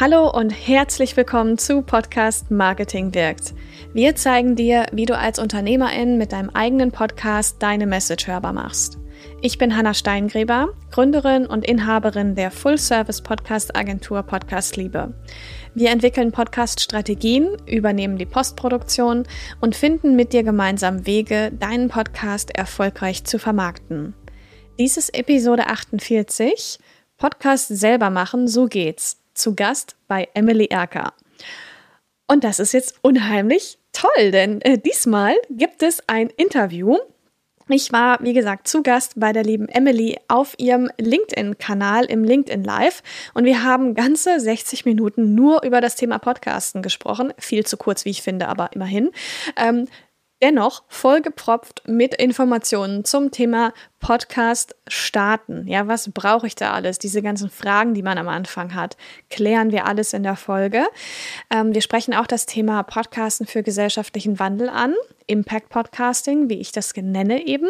Hallo und herzlich willkommen zu Podcast Marketing wirkt. Wir zeigen dir, wie du als Unternehmerin mit deinem eigenen Podcast deine Message hörbar machst. Ich bin Hanna Steingräber, Gründerin und Inhaberin der Full-Service-Podcast-Agentur Podcast Liebe. Wir entwickeln Podcast-Strategien, übernehmen die Postproduktion und finden mit dir gemeinsam Wege, deinen Podcast erfolgreich zu vermarkten. Dies ist Episode 48. Podcast selber machen, so geht's zu Gast bei Emily Erker. Und das ist jetzt unheimlich toll, denn äh, diesmal gibt es ein Interview. Ich war, wie gesagt, zu Gast bei der lieben Emily auf ihrem LinkedIn-Kanal im LinkedIn Live und wir haben ganze 60 Minuten nur über das Thema Podcasten gesprochen. Viel zu kurz, wie ich finde, aber immerhin. Ähm, dennoch vollgepropft mit Informationen zum Thema Podcast starten. Ja, was brauche ich da alles? Diese ganzen Fragen, die man am Anfang hat, klären wir alles in der Folge. Ähm, wir sprechen auch das Thema Podcasten für gesellschaftlichen Wandel an. Impact Podcasting, wie ich das nenne eben.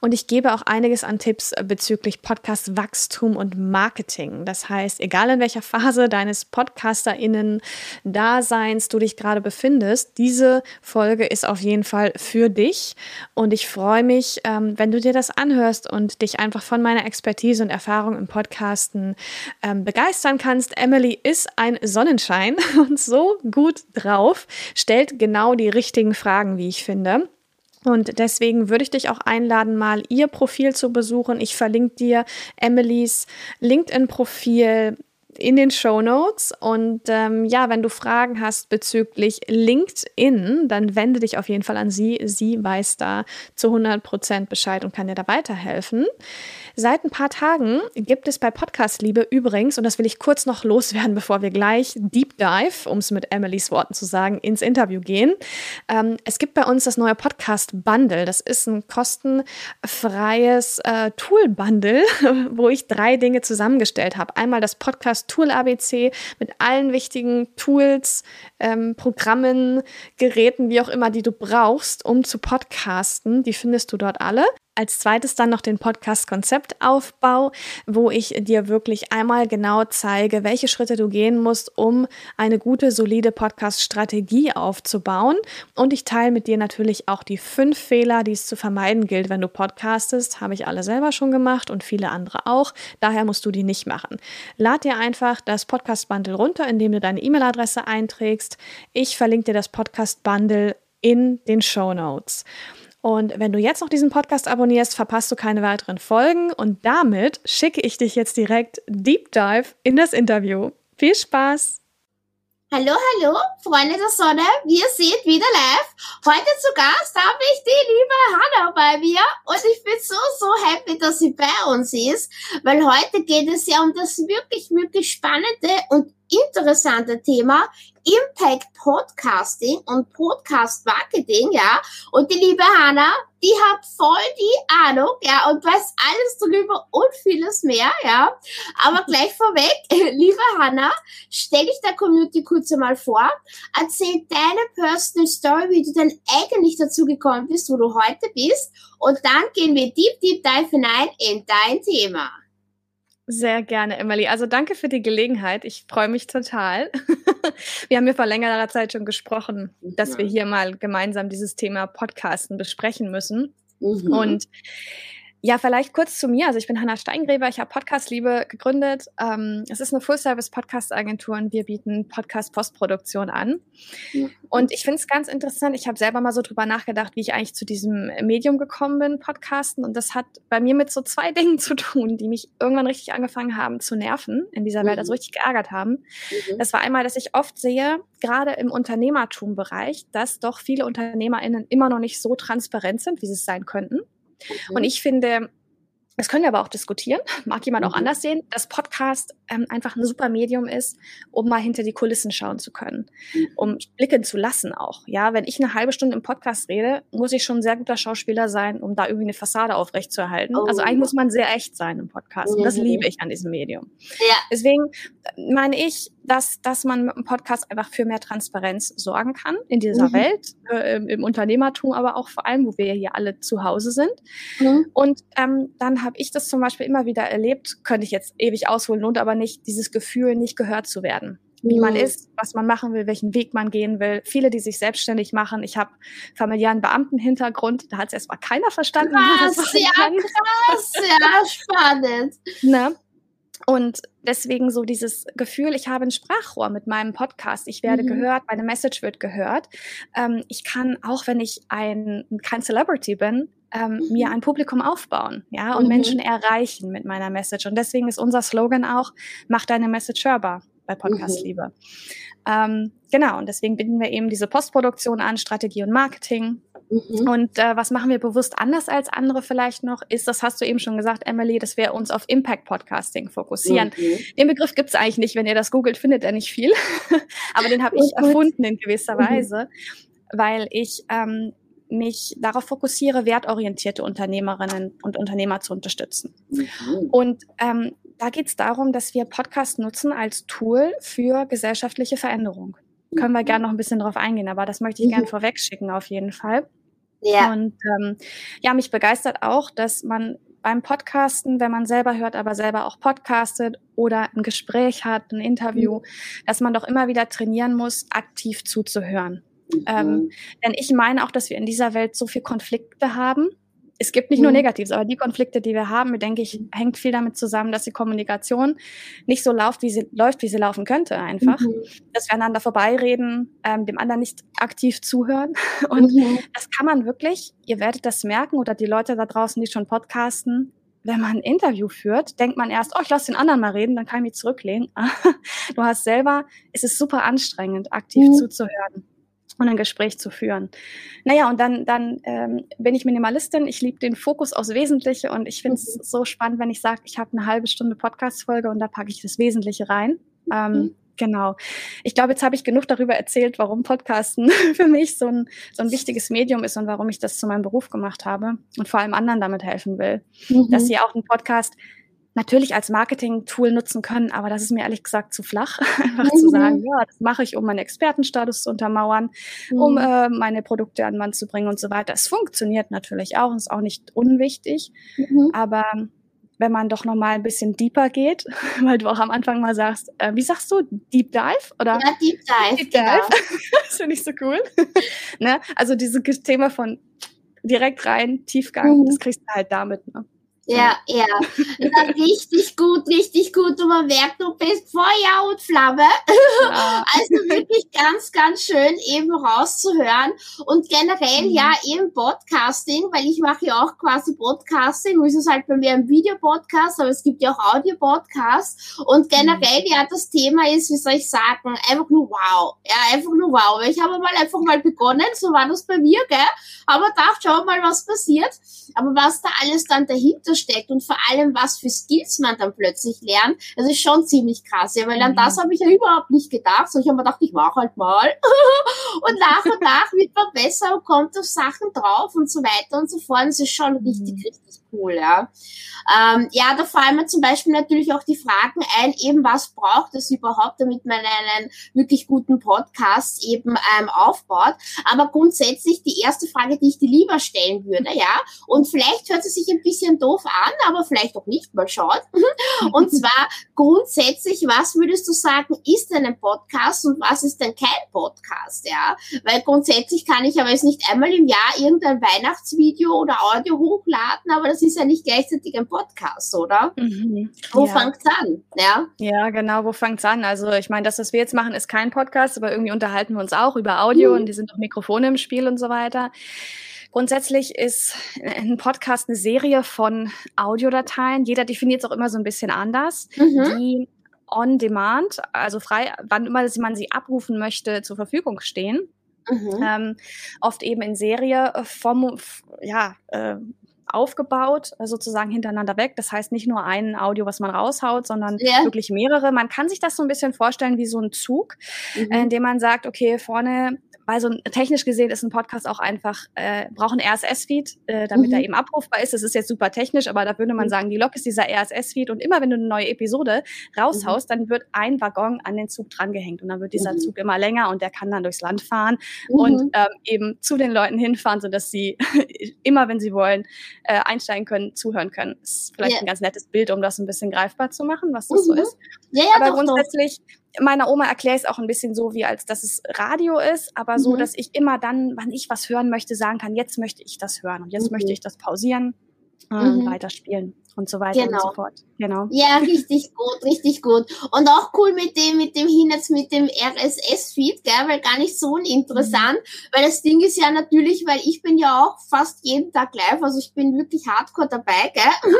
Und ich gebe auch einiges an Tipps bezüglich Podcast Wachstum und Marketing. Das heißt, egal in welcher Phase deines PodcasterInnen-Daseins du dich gerade befindest, diese Folge ist auf jeden Fall für dich. Und ich freue mich, ähm, wenn du dir das anhörst zuhörst und dich einfach von meiner Expertise und Erfahrung im Podcasten ähm, begeistern kannst. Emily ist ein Sonnenschein und so gut drauf, stellt genau die richtigen Fragen, wie ich finde. Und deswegen würde ich dich auch einladen, mal ihr Profil zu besuchen. Ich verlinke dir Emilys LinkedIn-Profil, in den Show Notes. Und ähm, ja, wenn du Fragen hast bezüglich LinkedIn, dann wende dich auf jeden Fall an sie. Sie weiß da zu 100 Prozent Bescheid und kann dir da weiterhelfen. Seit ein paar Tagen gibt es bei Podcast Liebe übrigens, und das will ich kurz noch loswerden, bevor wir gleich Deep Dive, um es mit Emilys Worten zu sagen, ins Interview gehen. Ähm, es gibt bei uns das neue Podcast Bundle. Das ist ein kostenfreies äh, Tool Bundle, wo ich drei Dinge zusammengestellt habe. Einmal das Podcast Tool ABC mit allen wichtigen Tools, ähm, Programmen, Geräten, wie auch immer, die du brauchst, um zu podcasten. Die findest du dort alle. Als zweites dann noch den Podcast-Konzeptaufbau, wo ich dir wirklich einmal genau zeige, welche Schritte du gehen musst, um eine gute, solide Podcast-Strategie aufzubauen. Und ich teile mit dir natürlich auch die fünf Fehler, die es zu vermeiden gilt, wenn du podcastest. Habe ich alle selber schon gemacht und viele andere auch. Daher musst du die nicht machen. Lad dir einfach das Podcast-Bundle runter, indem du deine E-Mail-Adresse einträgst. Ich verlinke dir das Podcast-Bundle in den Show Notes. Und wenn du jetzt noch diesen Podcast abonnierst, verpasst du keine weiteren Folgen. Und damit schicke ich dich jetzt direkt Deep Dive in das Interview. Viel Spaß! Hallo, hallo, Freunde der Sonne, wir sind wieder live. Heute zu Gast habe ich die liebe Hanna bei mir und ich bin so, so happy, dass sie bei uns ist, weil heute geht es ja um das wirklich, wirklich spannende und interessante Thema Impact Podcasting und Podcast Marketing, ja. Und die liebe Hanna, die hat voll die Ahnung, ja, und weiß alles darüber und vieles mehr, ja. Aber gleich vorweg, liebe Hanna, stell dich der Community kurz einmal vor, erzähl deine Personal Story, wie du denn eigentlich dazu gekommen bist, wo du heute bist, und dann gehen wir deep, deep dive hinein in dein Thema. Sehr gerne, Emily. Also danke für die Gelegenheit. Ich freue mich total. wir haben ja vor längerer Zeit schon gesprochen, dass wir hier mal gemeinsam dieses Thema Podcasten besprechen müssen. Mhm. Und ja, vielleicht kurz zu mir. Also ich bin Hanna Steingräber, ich habe Podcast Liebe gegründet. Ähm, es ist eine Full-Service-Podcast-Agentur und wir bieten Podcast-Postproduktion an. Mhm. Und ich finde es ganz interessant. Ich habe selber mal so drüber nachgedacht, wie ich eigentlich zu diesem Medium gekommen bin, Podcasten. Und das hat bei mir mit so zwei Dingen zu tun, die mich irgendwann richtig angefangen haben zu nerven in dieser Welt, also mhm. richtig geärgert haben. Mhm. Das war einmal, dass ich oft sehe, gerade im Unternehmertum-Bereich, dass doch viele UnternehmerInnen immer noch nicht so transparent sind, wie sie es sein könnten. Mhm. Und ich finde, das können wir aber auch diskutieren, mag jemand auch mhm. anders sehen, dass Podcast ähm, einfach ein super Medium ist, um mal hinter die Kulissen schauen zu können, mhm. um blicken zu lassen auch. Ja, wenn ich eine halbe Stunde im Podcast rede, muss ich schon ein sehr guter Schauspieler sein, um da irgendwie eine Fassade aufrechtzuerhalten. Oh. Also eigentlich muss man sehr echt sein im Podcast. Und das mhm. liebe ich an diesem Medium. Ja. Deswegen meine ich, dass, dass man mit dem Podcast einfach für mehr Transparenz sorgen kann in dieser mhm. Welt, äh, im, Unternehmertum, aber auch vor allem, wo wir hier alle zu Hause sind. Mhm. Und ähm, dann habe ich das zum Beispiel immer wieder erlebt, könnte ich jetzt ewig ausholen, und aber nicht dieses Gefühl, nicht gehört zu werden. wie mhm. man ist, was man machen will, welchen Weg man gehen will. Viele, die sich selbstständig machen. Ich habe familiären Beamtenhintergrund, da hat es erstmal keiner verstanden. Krass, das ja, krass, ja, spannend. Ne? Und deswegen so dieses Gefühl, ich habe ein Sprachrohr mit meinem Podcast. Ich werde mhm. gehört, meine Message wird gehört. Ähm, ich kann, auch wenn ich ein, kein Celebrity bin, ähm, mhm. mir ein Publikum aufbauen, ja, und mhm. Menschen erreichen mit meiner Message. Und deswegen ist unser Slogan auch, mach deine Message hörbar bei Podcast mhm. Liebe. Ähm, genau, und deswegen binden wir eben diese Postproduktion an, Strategie und Marketing. Mhm. Und äh, was machen wir bewusst anders als andere vielleicht noch, ist, das hast du eben schon gesagt, Emily, dass wir uns auf Impact Podcasting fokussieren. Mhm. Den Begriff gibt es eigentlich nicht, wenn ihr das googelt, findet er nicht viel. Aber den habe ich erfunden in gewisser mhm. Weise, weil ich ähm, mich darauf fokussiere, wertorientierte Unternehmerinnen und Unternehmer zu unterstützen. Mhm. Und ähm, da geht es darum, dass wir Podcast nutzen als Tool für gesellschaftliche Veränderung. Können wir gerne noch ein bisschen drauf eingehen, aber das möchte ich mhm. gerne vorweg schicken auf jeden Fall. Ja. Und ähm, ja, mich begeistert auch, dass man beim Podcasten, wenn man selber hört, aber selber auch podcastet oder ein Gespräch hat, ein Interview, mhm. dass man doch immer wieder trainieren muss, aktiv zuzuhören. Mhm. Ähm, denn ich meine auch, dass wir in dieser Welt so viel Konflikte haben. Es gibt nicht mhm. nur Negatives, aber die Konflikte, die wir haben, denke ich, hängt viel damit zusammen, dass die Kommunikation nicht so läuft, wie sie läuft, wie sie laufen könnte, einfach. Mhm. Dass wir aneinander vorbeireden, ähm, dem anderen nicht aktiv zuhören. Und mhm. das kann man wirklich, ihr werdet das merken, oder die Leute da draußen, die schon podcasten, wenn man ein Interview führt, denkt man erst, oh, ich lasse den anderen mal reden, dann kann ich mich zurücklehnen. du hast selber, es ist super anstrengend, aktiv mhm. zuzuhören und ein Gespräch zu führen. Naja, und dann, dann ähm, bin ich Minimalistin. Ich liebe den Fokus aufs Wesentliche und ich finde es mhm. so spannend, wenn ich sage, ich habe eine halbe Stunde Podcast-Folge und da packe ich das Wesentliche rein. Ähm, mhm. Genau. Ich glaube, jetzt habe ich genug darüber erzählt, warum Podcasten für mich so ein, so ein wichtiges Medium ist und warum ich das zu meinem Beruf gemacht habe und vor allem anderen damit helfen will, mhm. dass sie auch einen Podcast natürlich als Marketing-Tool nutzen können, aber das ist mir ehrlich gesagt zu flach, einfach mhm. zu sagen, ja, das mache ich, um meinen Expertenstatus zu untermauern, mhm. um äh, meine Produkte an Mann zu bringen und so weiter. Es funktioniert natürlich auch, ist auch nicht unwichtig, mhm. aber wenn man doch noch mal ein bisschen deeper geht, weil du auch am Anfang mal sagst, äh, wie sagst du, Deep Dive oder? Ja, Deep Dive. Deep Dive. Genau. das finde ich so cool. ne? Also dieses Thema von direkt rein, Tiefgang, das mhm. kriegst du halt damit. Ne? Ja, ja. ja. richtig gut, richtig gut. Und man merkt, du bist Feuer und Flamme. Ja. Also wirklich ganz, ganz schön eben rauszuhören. Und generell mhm. ja eben Podcasting, weil ich mache ja auch quasi Podcasting. Nur ist es halt bei mir ein Videopodcast, aber es gibt ja auch Audio-Podcasts. Und generell mhm. ja das Thema ist, wie soll ich sagen, einfach nur wow. Ja, einfach nur wow. Ich habe mal einfach mal begonnen, so war das bei mir, gell? Aber dachte, schau mal, was passiert. Aber was da alles dann dahinter steckt und vor allem, was für Skills man dann plötzlich lernt, das ist schon ziemlich krass. Ja, weil an mhm. das habe ich ja überhaupt nicht gedacht. So, ich habe mir gedacht, ich mache halt mal. und nach und nach wird man besser und kommt auf Sachen drauf und so weiter und so fort. Das ist schon richtig, mhm. richtig cool, ja. Ähm, ja, da fallen mir zum Beispiel natürlich auch die Fragen ein, eben was braucht es überhaupt, damit man einen wirklich guten Podcast eben ähm, aufbaut. Aber grundsätzlich die erste Frage, die ich dir lieber stellen würde, ja, und vielleicht hört sie sich ein bisschen doof an, aber vielleicht auch nicht, mal schauen. Und zwar grundsätzlich, was würdest du sagen, ist denn ein Podcast und was ist denn kein Podcast, ja? Weil grundsätzlich kann ich aber jetzt nicht einmal im Jahr irgendein Weihnachtsvideo oder Audio hochladen, aber das ist ja nicht gleichzeitig ein Podcast, oder? Mhm. Wo ja. fängt's an? Ja? ja, genau, wo fängt's an? Also ich meine, das, was wir jetzt machen, ist kein Podcast, aber irgendwie unterhalten wir uns auch über Audio mhm. und die sind auch Mikrofone im Spiel und so weiter. Grundsätzlich ist ein Podcast eine Serie von Audiodateien. Jeder definiert es auch immer so ein bisschen anders, mhm. die on demand, also frei, wann immer man sie abrufen möchte, zur Verfügung stehen. Mhm. Ähm, oft eben in Serie vom, ja, äh, aufgebaut, äh, sozusagen hintereinander weg. Das heißt nicht nur ein Audio, was man raushaut, sondern yeah. wirklich mehrere. Man kann sich das so ein bisschen vorstellen wie so ein Zug, mhm. in dem man sagt, okay, vorne weil so ein, technisch gesehen ist ein Podcast auch einfach, äh, braucht ein RSS-Feed, äh, damit mhm. er eben abrufbar ist. Das ist jetzt super technisch, aber da würde man mhm. sagen, die Lok ist dieser RSS-Feed und immer wenn du eine neue Episode raushaust, mhm. dann wird ein Waggon an den Zug drangehängt und dann wird dieser mhm. Zug immer länger und der kann dann durchs Land fahren und mhm. ähm, eben zu den Leuten hinfahren, sodass sie immer, wenn sie wollen, äh, einsteigen können, zuhören können. Das ist vielleicht yeah. ein ganz nettes Bild, um das ein bisschen greifbar zu machen, was das so mhm. ist. Ja, ja, aber doch, grundsätzlich doch meiner Oma erkläre ich es auch ein bisschen so, wie als dass es Radio ist, aber so, mhm. dass ich immer dann, wann ich was hören möchte, sagen kann, jetzt möchte ich das hören und jetzt mhm. möchte ich das pausieren und mhm. weiterspielen und so weiter genau. und so fort. Genau. Ja, richtig gut, richtig gut. Und auch cool mit dem, mit dem hin jetzt mit dem RSS-Feed, gell, weil gar nicht so uninteressant, mhm. weil das Ding ist ja natürlich, weil ich bin ja auch fast jeden Tag live, also ich bin wirklich hardcore dabei, gell,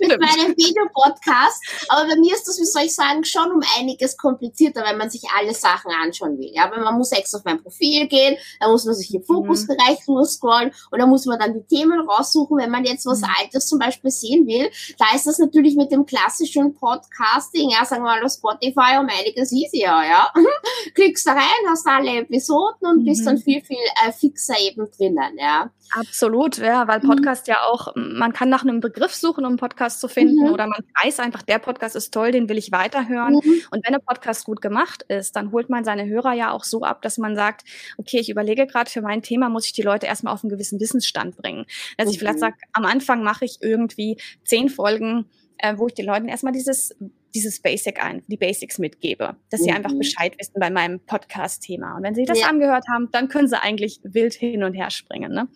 mit meinem Videopodcast. Aber bei mir ist das, wie soll ich sagen, schon um einiges komplizierter, weil man sich alle Sachen anschauen will. Ja, weil man muss extra auf mein Profil gehen, da muss man sich im Fokusbereich mhm. scrollen und dann muss man dann die Themen raussuchen, wenn man jetzt was mhm. Altes zum Beispiel sehen will. Da ist das natürlich mit dem klassischen Podcasting, ja, sagen wir mal auf Spotify um einiges easier, ja. Klickst da rein, hast alle Episoden und mhm. bist dann viel, viel äh, fixer eben drinnen, ja. Absolut, ja, weil mhm. Podcast mhm. ja auch, man kann nach einem Begriff suchen, um einen Podcast zu finden, mhm. oder man weiß einfach, der Podcast ist toll, den will ich weiterhören. Mhm. Und wenn ein Podcast gut gemacht ist, dann holt man seine Hörer ja auch so ab, dass man sagt, okay, ich überlege gerade für mein Thema, muss ich die Leute erstmal auf einen gewissen Wissensstand bringen. Dass ich vielleicht mhm. sage, am Anfang mache ich irgendwie zehn Folgen äh, wo ich den Leuten erstmal dieses dieses Basic ein, die Basics mitgebe, dass mhm. sie einfach mhm. Bescheid wissen bei meinem Podcast-Thema. Und wenn sie das ja. angehört haben, dann können sie eigentlich wild hin und her springen. Ne?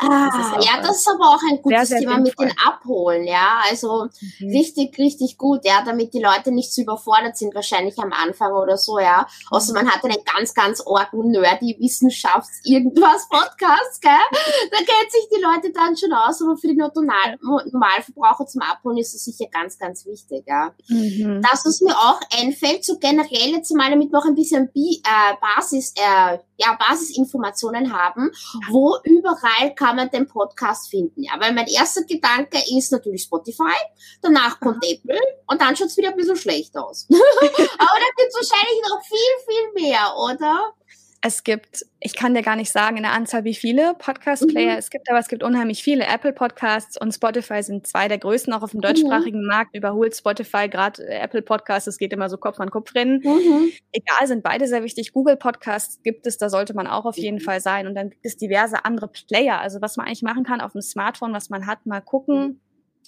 Ah, das ja, das ist aber auch ein gutes sehr, sehr Thema sinnvoll. mit den Abholen, ja. Also mhm. richtig, richtig gut, ja, damit die Leute nicht zu überfordert sind, wahrscheinlich am Anfang oder so, ja. Außer man hat einen ganz, ganz orgen nerdy Wissenschafts irgendwas Podcast, gell? da kennt sich die Leute dann schon aus, aber für die Normalverbraucher zum Abholen ist das sicher ganz, ganz wichtig, ja. Mhm. Mhm. Das, was mir auch einfällt, so generell jetzt mal, damit wir auch ein bisschen Bi äh, Basis, äh, ja, Basisinformationen haben, wo überall kann man den Podcast finden. Ja, weil mein erster Gedanke ist natürlich Spotify, danach kommt Aha. Apple und dann schaut's wieder ein bisschen schlecht aus. Aber da gibt's wahrscheinlich noch viel, viel mehr, oder? Es gibt, ich kann dir gar nicht sagen in der Anzahl, wie viele Podcast-Player mhm. es gibt, aber es gibt unheimlich viele. Apple Podcasts und Spotify sind zwei der größten, auch auf dem deutschsprachigen mhm. Markt. Überholt Spotify gerade Apple Podcasts, es geht immer so Kopf an Kopf rennen. Mhm. Egal, sind beide sehr wichtig. Google Podcasts gibt es, da sollte man auch auf jeden Fall sein. Und dann gibt es diverse andere Player. Also was man eigentlich machen kann auf dem Smartphone, was man hat, mal gucken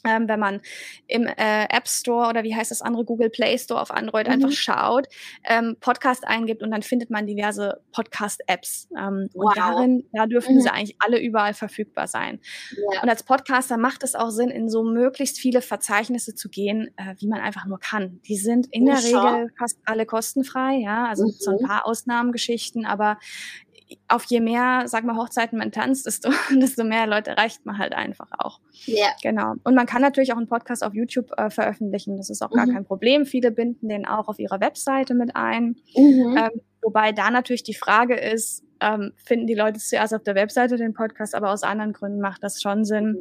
ähm, wenn man im äh, App Store oder wie heißt das andere Google Play Store auf Android mhm. einfach schaut, ähm, Podcast eingibt und dann findet man diverse Podcast-Apps. Ähm, wow. Und darin, da dürfen mhm. sie eigentlich alle überall verfügbar sein. Ja. Und als Podcaster macht es auch Sinn, in so möglichst viele Verzeichnisse zu gehen, äh, wie man einfach nur kann. Die sind in der Regel fast alle kostenfrei, ja, also mhm. so ein mhm. paar Ausnahmengeschichten, aber auf je mehr, sag mal, Hochzeiten man tanzt, desto, desto mehr Leute erreicht man halt einfach auch. Ja. Genau. Und man kann natürlich auch einen Podcast auf YouTube äh, veröffentlichen. Das ist auch gar mhm. kein Problem. Viele binden den auch auf ihrer Webseite mit ein. Mhm. Ähm, wobei da natürlich die Frage ist, ähm, finden die Leute zuerst auf der Webseite den Podcast, aber aus anderen Gründen macht das schon Sinn,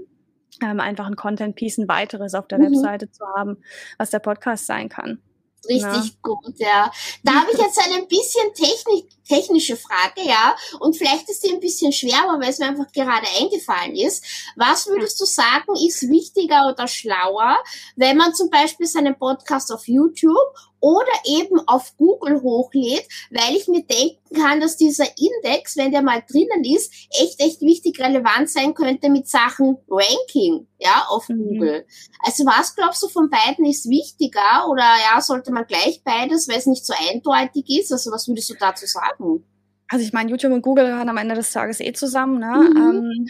ähm, einfach ein Content-Piece, ein weiteres auf der mhm. Webseite zu haben, was der Podcast sein kann. Richtig ja. gut, ja. Da habe ich jetzt eine bisschen Technik, technische Frage, ja. Und vielleicht ist die ein bisschen schwer, aber weil es mir einfach gerade eingefallen ist. Was würdest du sagen, ist wichtiger oder schlauer, wenn man zum Beispiel seinen Podcast auf YouTube oder eben auf Google hochlädt, weil ich mir denken kann, dass dieser Index, wenn der mal drinnen ist, echt, echt wichtig relevant sein könnte mit Sachen Ranking, ja, auf mhm. Google. Also was glaubst du von beiden ist wichtiger oder ja, sollte man gleich beides, weil es nicht so eindeutig ist? Also was würdest du dazu sagen? Also ich meine, YouTube und Google gehören am Ende des Tages eh zusammen. Ne? Mhm. Ähm,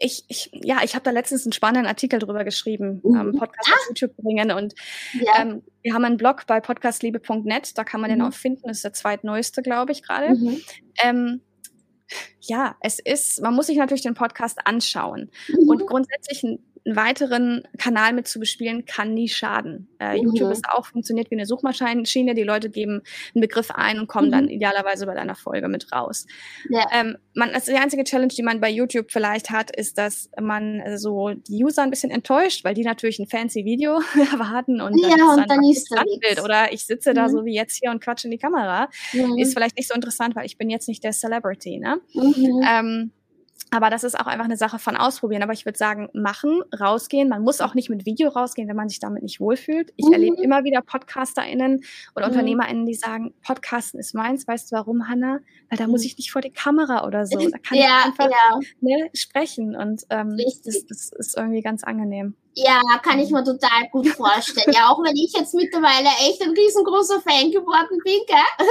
ich, ich, ja, ich habe da letztens einen spannenden Artikel drüber geschrieben, mhm. ähm, Podcast ah. auf YouTube bringen und ja. ähm, wir haben einen Blog bei podcastliebe.net, da kann man mhm. den auch finden, das ist der zweitneueste, glaube ich, gerade. Mhm. Ähm, ja, es ist, man muss sich natürlich den Podcast anschauen mhm. und grundsätzlich ein einen weiteren Kanal mit zu bespielen, kann nie schaden. Äh, mhm. YouTube ist auch funktioniert wie eine Suchmaschine. Die Leute geben einen Begriff ein und kommen mhm. dann idealerweise bei deiner Folge mit raus. Ja. Ähm, man, also die einzige Challenge, die man bei YouTube vielleicht hat, ist, dass man äh, so die User ein bisschen enttäuscht, weil die natürlich ein fancy Video erwarten und ja, dann, und dann ist Bild oder ich sitze mhm. da so wie jetzt hier und quatsche in die Kamera. Mhm. Ist vielleicht nicht so interessant, weil ich bin jetzt nicht der Celebrity. Ne? Mhm. Ähm, aber das ist auch einfach eine Sache von ausprobieren. Aber ich würde sagen, machen, rausgehen. Man muss auch nicht mit Video rausgehen, wenn man sich damit nicht wohlfühlt. Ich mhm. erlebe immer wieder PodcasterInnen oder mhm. UnternehmerInnen, die sagen, Podcasten ist meins. Weißt du warum, Hanna? Weil da muss mhm. ich nicht vor die Kamera oder so. Da kann ja, ich einfach ja. ne, sprechen. Und ähm, das, das ist irgendwie ganz angenehm. Ja, kann ich mir total gut vorstellen. Ja, auch wenn ich jetzt mittlerweile echt ein riesengroßer Fan geworden bin, gell?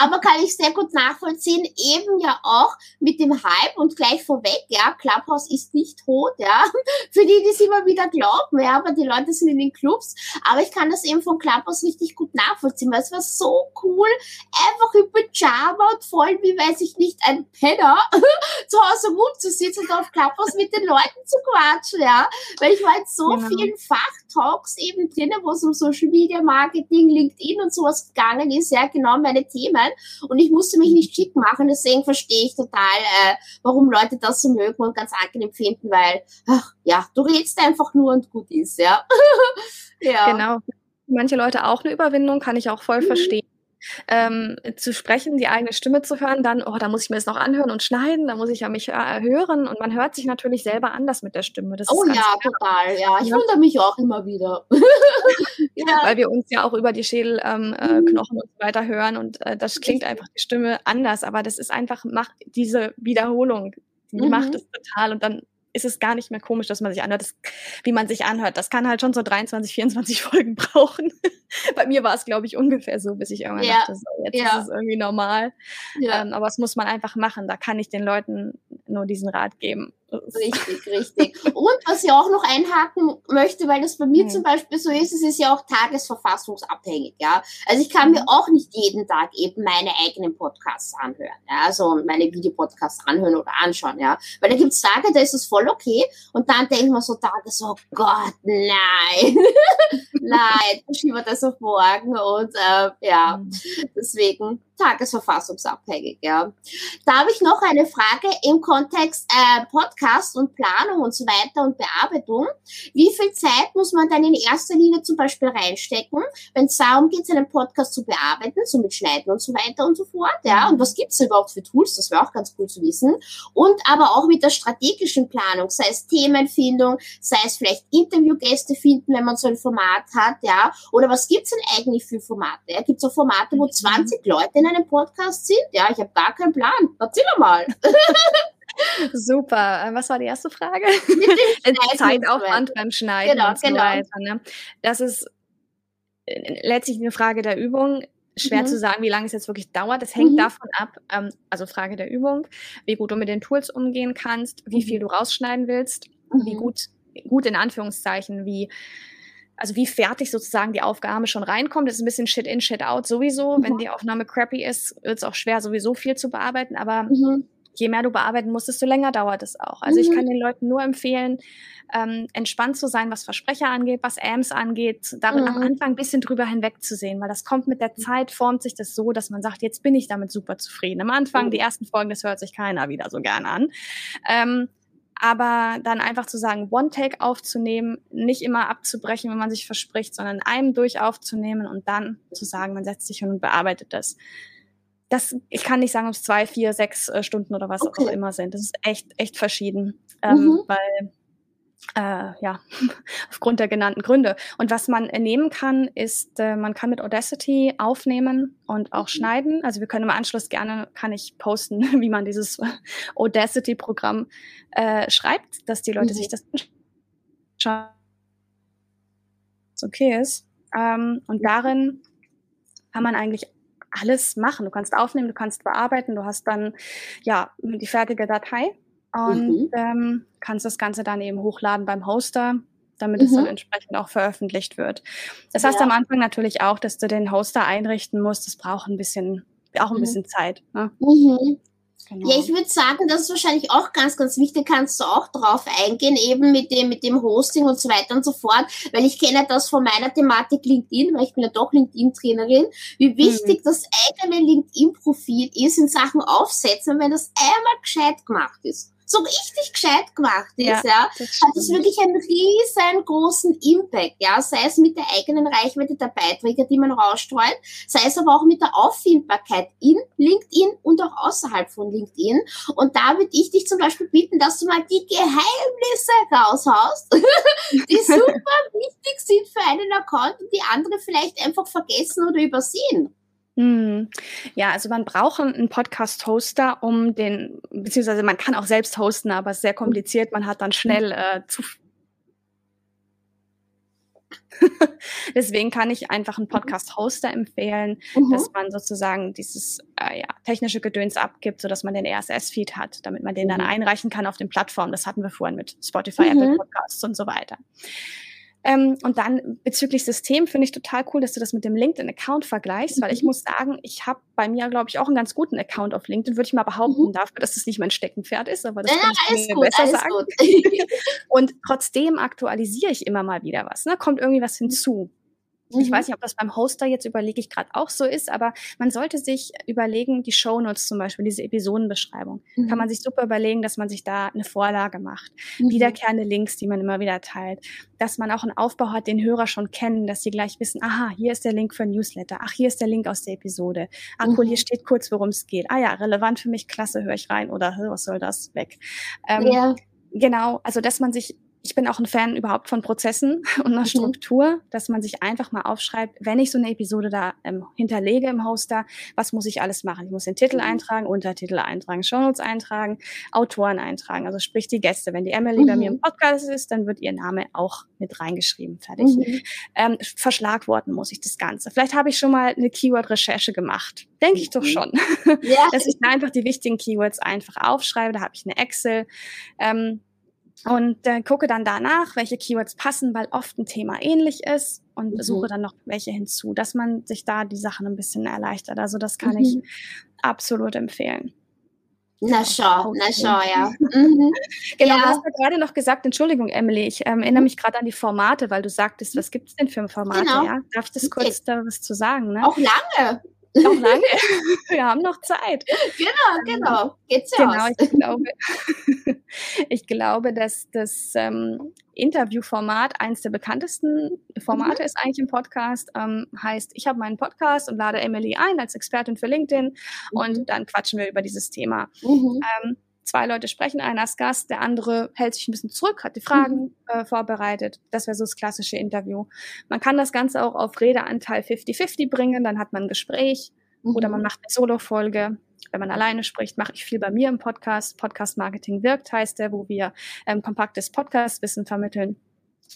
aber kann ich sehr gut nachvollziehen, eben ja auch mit dem Hype und gleich vorweg, ja, Clubhouse ist nicht tot, ja, für die, die es immer wieder glauben, ja, aber die Leute sind in den Clubs, aber ich kann das eben von Clubhouse richtig gut nachvollziehen, weil es war so cool, einfach im Pyjama und voll wie, weiß ich nicht, ein Penner zu Hause rumzusitzen und auf Clubhouse mit den Leuten zu quatschen, ja, weil ich war so genau. vielen Fachtalks eben drin, wo es um Social Media Marketing, LinkedIn und sowas gegangen ist, ja, genau meine Themen. Und ich musste mich nicht schick machen, deswegen verstehe ich total, äh, warum Leute das so mögen und ganz angenehm finden, weil, ach, ja, du redest einfach nur und gut ist, ja. ja. Genau. Manche Leute auch eine Überwindung, kann ich auch voll mhm. verstehen ähm, zu sprechen, die eigene Stimme zu hören, dann, oh, da muss ich mir das noch anhören und schneiden, da muss ich ja mich äh, hören und man hört sich natürlich selber anders mit der Stimme. Das oh ja, klar. total, ja. Ich wundere mich auch immer wieder. ja. Weil wir uns ja auch über die Schädelknochen ähm, äh, mhm. und so weiter hören und äh, das klingt einfach die Stimme anders, aber das ist einfach, macht diese Wiederholung, die mhm. macht es total und dann ist es gar nicht mehr komisch, dass man sich anhört, das, wie man sich anhört. Das kann halt schon so 23, 24 Folgen brauchen. Bei mir war es, glaube ich, ungefähr so, bis ich irgendwann ja. dachte, so, jetzt ja. ist es irgendwie normal. Ja. Ähm, aber es muss man einfach machen. Da kann ich den Leuten nur diesen Rat geben. Richtig, richtig. Und was ich auch noch einhaken möchte, weil das bei mir mhm. zum Beispiel so ist, es ist ja auch tagesverfassungsabhängig, ja. Also ich kann mir mhm. auch nicht jeden Tag eben meine eigenen Podcasts anhören, ja, also meine Videopodcasts anhören oder anschauen, ja. Weil da gibt's Tage, da ist es voll okay und dann denkt man so Tage so, oh Gott, nein, nein, schieben wir das auf morgen und äh, ja, mhm. deswegen tagesverfassungsabhängig, ja. Da habe ich noch eine Frage im Kontext äh, Podcast und Planung und so weiter und Bearbeitung. Wie viel Zeit muss man dann in erster Linie zum Beispiel reinstecken, wenn es darum geht, einen Podcast zu bearbeiten, so mit Schneiden und so weiter und so fort, ja. Und was gibt es überhaupt für Tools? Das wäre auch ganz cool zu wissen. Und aber auch mit der strategischen Planung, sei es Themenfindung, sei es vielleicht Interviewgäste finden, wenn man so ein Format hat, ja. Oder was gibt's denn eigentlich für Formate? Ja? Gibt es auch Formate, wo 20 mhm. Leute in einem Podcast sind? Ja, ich habe gar keinen Plan. Erzähl mal. Super. Äh, was war die erste Frage? Zeitaufwand beim Schneiden genau, und so genau. weiter. Ne? Das ist äh, letztlich eine Frage der Übung. Schwer mhm. zu sagen, wie lange es jetzt wirklich dauert. Das hängt mhm. davon ab, ähm, also Frage der Übung, wie gut du mit den Tools umgehen kannst, wie viel mhm. du rausschneiden willst, wie mhm. gut, gut in Anführungszeichen, wie also wie fertig sozusagen die Aufgabe schon reinkommt. Das ist ein bisschen Shit in, Shit out sowieso. Mhm. Wenn die Aufnahme crappy ist, wird es auch schwer, sowieso viel zu bearbeiten. Aber mhm. Je mehr du bearbeiten musst, desto länger dauert es auch. Also mhm. ich kann den Leuten nur empfehlen, ähm, entspannt zu sein, was Versprecher angeht, was AMS angeht, darin am mhm. Anfang ein bisschen drüber hinwegzusehen, weil das kommt mit der Zeit, formt sich das so, dass man sagt, jetzt bin ich damit super zufrieden. Am Anfang, mhm. die ersten Folgen, das hört sich keiner wieder so gern an. Ähm, aber dann einfach zu sagen, One-Take aufzunehmen, nicht immer abzubrechen, wenn man sich verspricht, sondern in einem durch aufzunehmen und dann zu sagen, man setzt sich hin und bearbeitet das. Das, ich kann nicht sagen, ob es zwei, vier, sechs äh, Stunden oder was okay. auch immer sind. Das ist echt, echt verschieden, ähm, mhm. weil äh, ja, aufgrund der genannten Gründe. Und was man nehmen kann, ist, äh, man kann mit Audacity aufnehmen und auch mhm. schneiden. Also wir können im Anschluss gerne, kann ich posten, wie man dieses Audacity-Programm äh, schreibt, dass die Leute mhm. sich das okay ist. Ähm, und darin kann man eigentlich alles machen. Du kannst aufnehmen, du kannst bearbeiten, du hast dann ja die fertige Datei und mhm. ähm, kannst das Ganze dann eben hochladen beim Hoster, damit mhm. es dann mhm. entsprechend auch veröffentlicht wird. Das heißt ja. am Anfang natürlich auch, dass du den Hoster einrichten musst. Das braucht ein bisschen, auch ein mhm. bisschen Zeit. Ne? Genau. Ja, ich würde sagen, das ist wahrscheinlich auch ganz, ganz wichtig, kannst du auch drauf eingehen, eben mit dem, mit dem Hosting und so weiter und so fort, weil ich kenne das von meiner Thematik LinkedIn, weil ich bin ja doch LinkedIn-Trainerin, wie wichtig mhm. das eigene LinkedIn-Profil ist in Sachen Aufsetzen, wenn das einmal gescheit gemacht ist so richtig gescheit gemacht ist, ja, ja das hat das wirklich einen riesengroßen Impact, ja, sei es mit der eigenen Reichweite der Beiträge, die man rausstreut, sei es aber auch mit der Auffindbarkeit in LinkedIn und auch außerhalb von LinkedIn. Und da würde ich dich zum Beispiel bitten, dass du mal die Geheimnisse raushaust, die super wichtig sind für einen Account und die andere vielleicht einfach vergessen oder übersehen. Hm. Ja, also man braucht einen Podcast-Hoster, um den, beziehungsweise man kann auch selbst hosten, aber es ist sehr kompliziert. Man hat dann schnell äh, zu Deswegen kann ich einfach einen mhm. Podcast-Hoster empfehlen, mhm. dass man sozusagen dieses äh, ja, technische Gedöns abgibt, sodass man den RSS-Feed hat, damit man den dann mhm. einreichen kann auf den Plattformen. Das hatten wir vorhin mit Spotify, mhm. Apple Podcasts und so weiter. Ähm, und dann bezüglich System finde ich total cool, dass du das mit dem LinkedIn-Account vergleichst, mhm. weil ich mhm. muss sagen, ich habe bei mir, glaube ich, auch einen ganz guten Account auf LinkedIn, würde ich mal behaupten, mhm. dafür, dass das nicht mein Steckenpferd ist, aber das ja, kann ich mir gut, besser sagen. und trotzdem aktualisiere ich immer mal wieder was. Ne? Kommt irgendwie was hinzu. Mhm. Ich weiß nicht, ob das beim Hoster jetzt überlege ich gerade auch so ist, aber man sollte sich überlegen, die Shownotes zum Beispiel, diese Episodenbeschreibung, mhm. kann man sich super überlegen, dass man sich da eine Vorlage macht. Mhm. Wiederkehrende Links, die man immer wieder teilt. Dass man auch einen Aufbau hat, den Hörer schon kennen, dass sie gleich wissen, aha, hier ist der Link für ein Newsletter, ach, hier ist der Link aus der Episode. Ach cool, hier mhm. steht kurz, worum es geht. Ah ja, relevant für mich, klasse, höre ich rein oder was soll das, weg. Ähm, ja. Genau, also dass man sich ich bin auch ein Fan überhaupt von Prozessen und einer mhm. Struktur, dass man sich einfach mal aufschreibt, wenn ich so eine Episode da ähm, hinterlege im Hoster, was muss ich alles machen? Ich muss den Titel mhm. eintragen, Untertitel eintragen, Shownotes eintragen, Autoren eintragen, also sprich die Gäste. Wenn die Emily mhm. bei mir im mhm. Podcast ist, dann wird ihr Name auch mit reingeschrieben, fertig. Mhm. Ähm, verschlagworten muss ich das Ganze. Vielleicht habe ich schon mal eine Keyword-Recherche gemacht. Denke ich doch mhm. schon. Ja. dass ich einfach die wichtigen Keywords einfach aufschreibe, da habe ich eine Excel. Ähm, und äh, gucke dann danach, welche Keywords passen, weil oft ein Thema ähnlich ist und mhm. suche dann noch welche hinzu, dass man sich da die Sachen ein bisschen erleichtert. Also das kann mhm. ich absolut empfehlen. Na schau, na schau, ja. Mhm. Genau, ja. du hast ja gerade noch gesagt, Entschuldigung, Emily, ich ähm, erinnere mhm. mich gerade an die Formate, weil du sagtest, was gibt es denn für Formate? Genau. Ja? Darf ich das kurz da was zu sagen? Ne? Auch lange. Noch lange. Wir haben noch Zeit. Genau, ähm, genau. Geht's ja genau, aus. Ich glaube, ich glaube, dass das ähm, Interviewformat eines der bekanntesten Formate mhm. ist eigentlich im Podcast. Ähm, heißt, ich habe meinen Podcast und lade Emily ein als Expertin für LinkedIn mhm. und dann quatschen wir über dieses Thema. Mhm. Ähm, zwei Leute sprechen, einer ist Gast, der andere hält sich ein bisschen zurück, hat die Fragen mhm. äh, vorbereitet. Das wäre so das klassische Interview. Man kann das Ganze auch auf Redeanteil 50-50 bringen, dann hat man ein Gespräch mhm. oder man macht eine Solo-Folge. Wenn man alleine spricht, mache ich viel bei mir im Podcast. Podcast Marketing wirkt heißt der, wo wir ähm, kompaktes Podcast-Wissen vermitteln.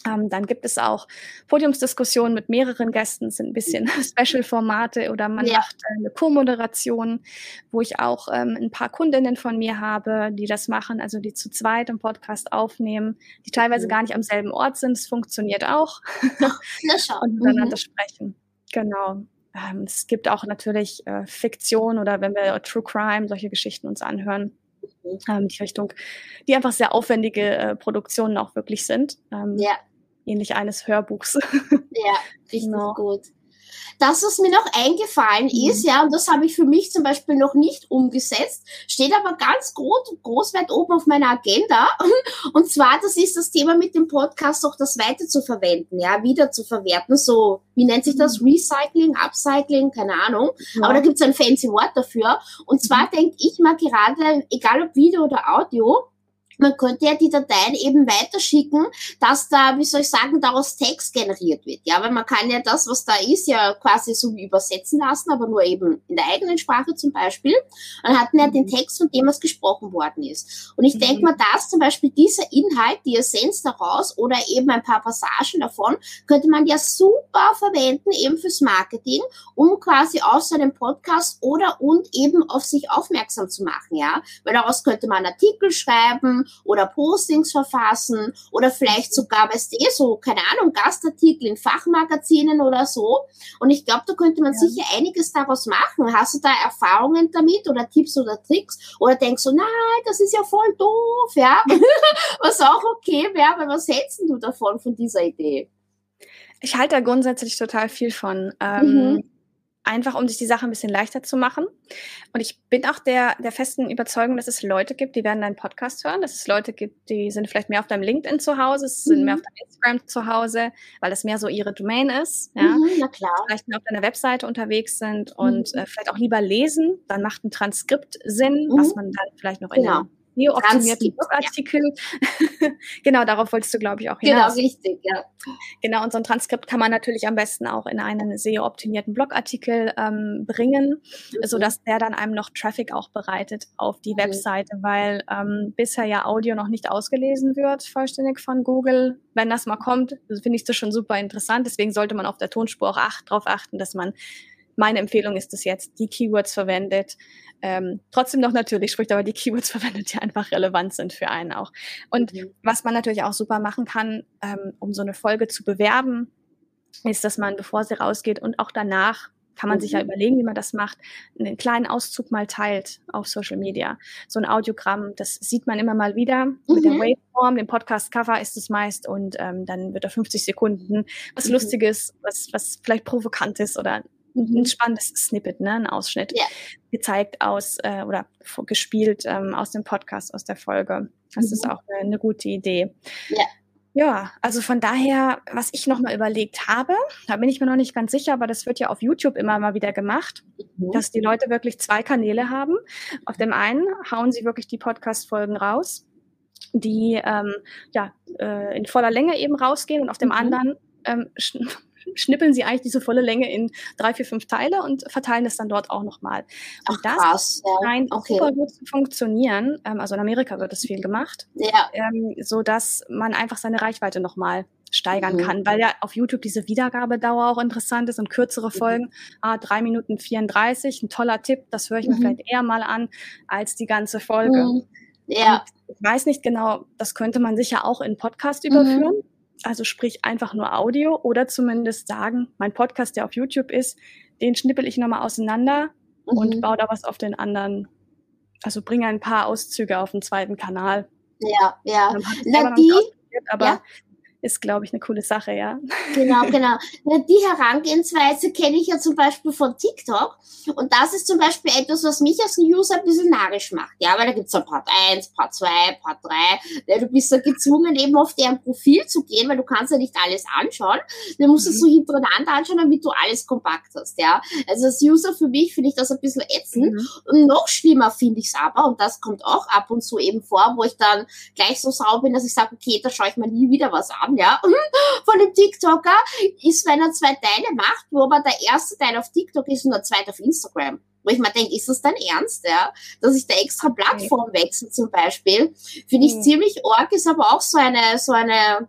Ähm, dann gibt es auch Podiumsdiskussionen mit mehreren Gästen, sind ein bisschen Special-Formate oder man ja. macht eine Co-Moderation, wo ich auch ähm, ein paar Kundinnen von mir habe, die das machen, also die zu zweit im Podcast aufnehmen, die teilweise mhm. gar nicht am selben Ort sind. Es funktioniert auch. Schau. Und miteinander mhm. sprechen. Genau. Ähm, es gibt auch natürlich äh, Fiktion oder wenn wir True Crime, solche Geschichten uns anhören, ähm, die Richtung, die einfach sehr aufwendige äh, Produktionen auch wirklich sind. Ähm, ja. Ähnlich eines Hörbuchs. Ja, richtig genau. gut. Das, was mir noch eingefallen mhm. ist, ja, und das habe ich für mich zum Beispiel noch nicht umgesetzt, steht aber ganz groß, groß weit oben auf meiner Agenda. Und zwar, das ist das Thema mit dem Podcast auch das weiter zu verwenden, ja, wieder zu verwerten. So, wie nennt sich das? Mhm. Recycling, Upcycling, keine Ahnung. Ja. Aber da gibt es ein fancy Wort dafür. Und zwar mhm. denke ich mal gerade, egal ob Video oder Audio, man könnte ja die Dateien eben weiterschicken, dass da, wie soll ich sagen, daraus Text generiert wird. Ja, weil man kann ja das, was da ist, ja quasi so wie übersetzen lassen, aber nur eben in der eigenen Sprache zum Beispiel. Und hat man ja den mhm. Text, von dem was gesprochen worden ist. Und ich mhm. denke mal, dass zum Beispiel dieser Inhalt, die Essenz daraus oder eben ein paar Passagen davon, könnte man ja super verwenden, eben fürs Marketing, um quasi aus seinem Podcast oder und eben auf sich aufmerksam zu machen, ja. Weil daraus könnte man Artikel schreiben, oder Postings verfassen oder vielleicht sogar, weißt du, eh so, keine Ahnung, Gastartikel in Fachmagazinen oder so. Und ich glaube, da könnte man ja. sicher einiges daraus machen. Hast du da Erfahrungen damit oder Tipps oder Tricks? Oder denkst du, nein, das ist ja voll doof, ja? was auch okay wäre, aber was hältst du davon, von dieser Idee? Ich halte da grundsätzlich total viel von. Ähm, mhm einfach um sich die Sache ein bisschen leichter zu machen. Und ich bin auch der, der festen Überzeugung, dass es Leute gibt, die werden deinen Podcast hören, dass es Leute gibt, die sind vielleicht mehr auf deinem LinkedIn zu Hause, es sind mhm. mehr auf deinem Instagram zu Hause, weil das mehr so ihre Domain ist. Ja? Mhm, na klar. Vielleicht mehr auf deiner Webseite unterwegs sind und mhm. äh, vielleicht auch lieber lesen, dann macht ein Transkript Sinn, was mhm. man dann vielleicht noch in genau. Den SEO-optimierte Blogartikel. Ja. genau, darauf wolltest du, glaube ich, auch genau, hinaus. Genau, richtig, ja. Genau, und so ein Transkript kann man natürlich am besten auch in einen SEO-optimierten Blogartikel ähm, bringen, mhm. sodass der dann einem noch Traffic auch bereitet auf die mhm. Webseite, weil ähm, bisher ja Audio noch nicht ausgelesen wird, vollständig von Google. Wenn das mal kommt, finde ich das schon super interessant. Deswegen sollte man auf der Tonspur auch acht, darauf achten, dass man meine Empfehlung ist es jetzt, die Keywords verwendet. Ähm, trotzdem noch natürlich spricht, aber die Keywords verwendet, die einfach relevant sind für einen auch. Und mhm. was man natürlich auch super machen kann, ähm, um so eine Folge zu bewerben, ist, dass man, bevor sie rausgeht und auch danach, kann man mhm. sich ja mhm. überlegen, wie man das macht, einen kleinen Auszug mal teilt auf Social Media. So ein Audiogramm, das sieht man immer mal wieder. Mhm. Mit der mhm. Waveform, dem Podcast-Cover ist es meist und ähm, dann wird da 50 Sekunden was mhm. Lustiges, was, was vielleicht Provokantes oder ein mhm. spannendes Snippet, ne, ein Ausschnitt ja. gezeigt aus äh, oder gespielt ähm, aus dem Podcast, aus der Folge. Das mhm. ist auch eine, eine, gute Idee. Ja. Ja, also von daher, was ich nochmal überlegt habe, da bin ich mir noch nicht ganz sicher, aber das wird ja auf YouTube immer mal wieder gemacht, mhm. dass die Leute wirklich zwei Kanäle haben. Auf dem einen hauen sie wirklich die Podcast-Folgen raus, die ähm, ja äh, in voller Länge eben rausgehen und auf dem mhm. anderen ähm, schnippeln sie eigentlich diese volle Länge in drei, vier, fünf Teile und verteilen es dann dort auch nochmal. Und Ach, das krass, ja. scheint okay. super gut zu funktionieren. Ähm, also in Amerika wird das viel gemacht. Ja. Ähm, so dass man einfach seine Reichweite nochmal steigern mhm. kann, weil ja auf YouTube diese Wiedergabedauer auch interessant ist und kürzere mhm. Folgen, mhm. ah, drei Minuten 34, ein toller Tipp, das höre ich mir mhm. vielleicht eher mal an, als die ganze Folge. Mhm. Ja. Und ich weiß nicht genau, das könnte man sicher auch in Podcast überführen also sprich einfach nur Audio oder zumindest sagen, mein Podcast, der auf YouTube ist, den schnippel ich nochmal auseinander mhm. und baue da was auf den anderen. Also bringe ein paar Auszüge auf den zweiten Kanal. Ja, ja. Na, die, aber ja ist, glaube ich, eine coole Sache, ja. Genau, genau. Die Herangehensweise kenne ich ja zum Beispiel von TikTok. Und das ist zum Beispiel etwas, was mich als User ein bisschen narrisch macht. Ja, weil da gibt's ja Part 1, Part 2, Part 3. Ja, du bist ja gezwungen, eben auf deren Profil zu gehen, weil du kannst ja nicht alles anschauen. Dann musst du es mhm. so hintereinander anschauen, damit du alles kompakt hast. Ja, Also als User für mich finde ich das ein bisschen ätzend. Mhm. Und noch schlimmer finde ich es aber, und das kommt auch ab und zu eben vor, wo ich dann gleich so sauer bin, dass ich sage, okay, da schaue ich mir nie wieder was an ja, von dem TikToker, ist, wenn er zwei Teile macht, wo aber der erste Teil auf TikTok ist und der zweite auf Instagram. Wo ich mir denke, ist das dein Ernst, ja? Dass ich da extra Plattform wechsle zum Beispiel, finde ich mhm. ziemlich arg, ist aber auch so eine, so eine,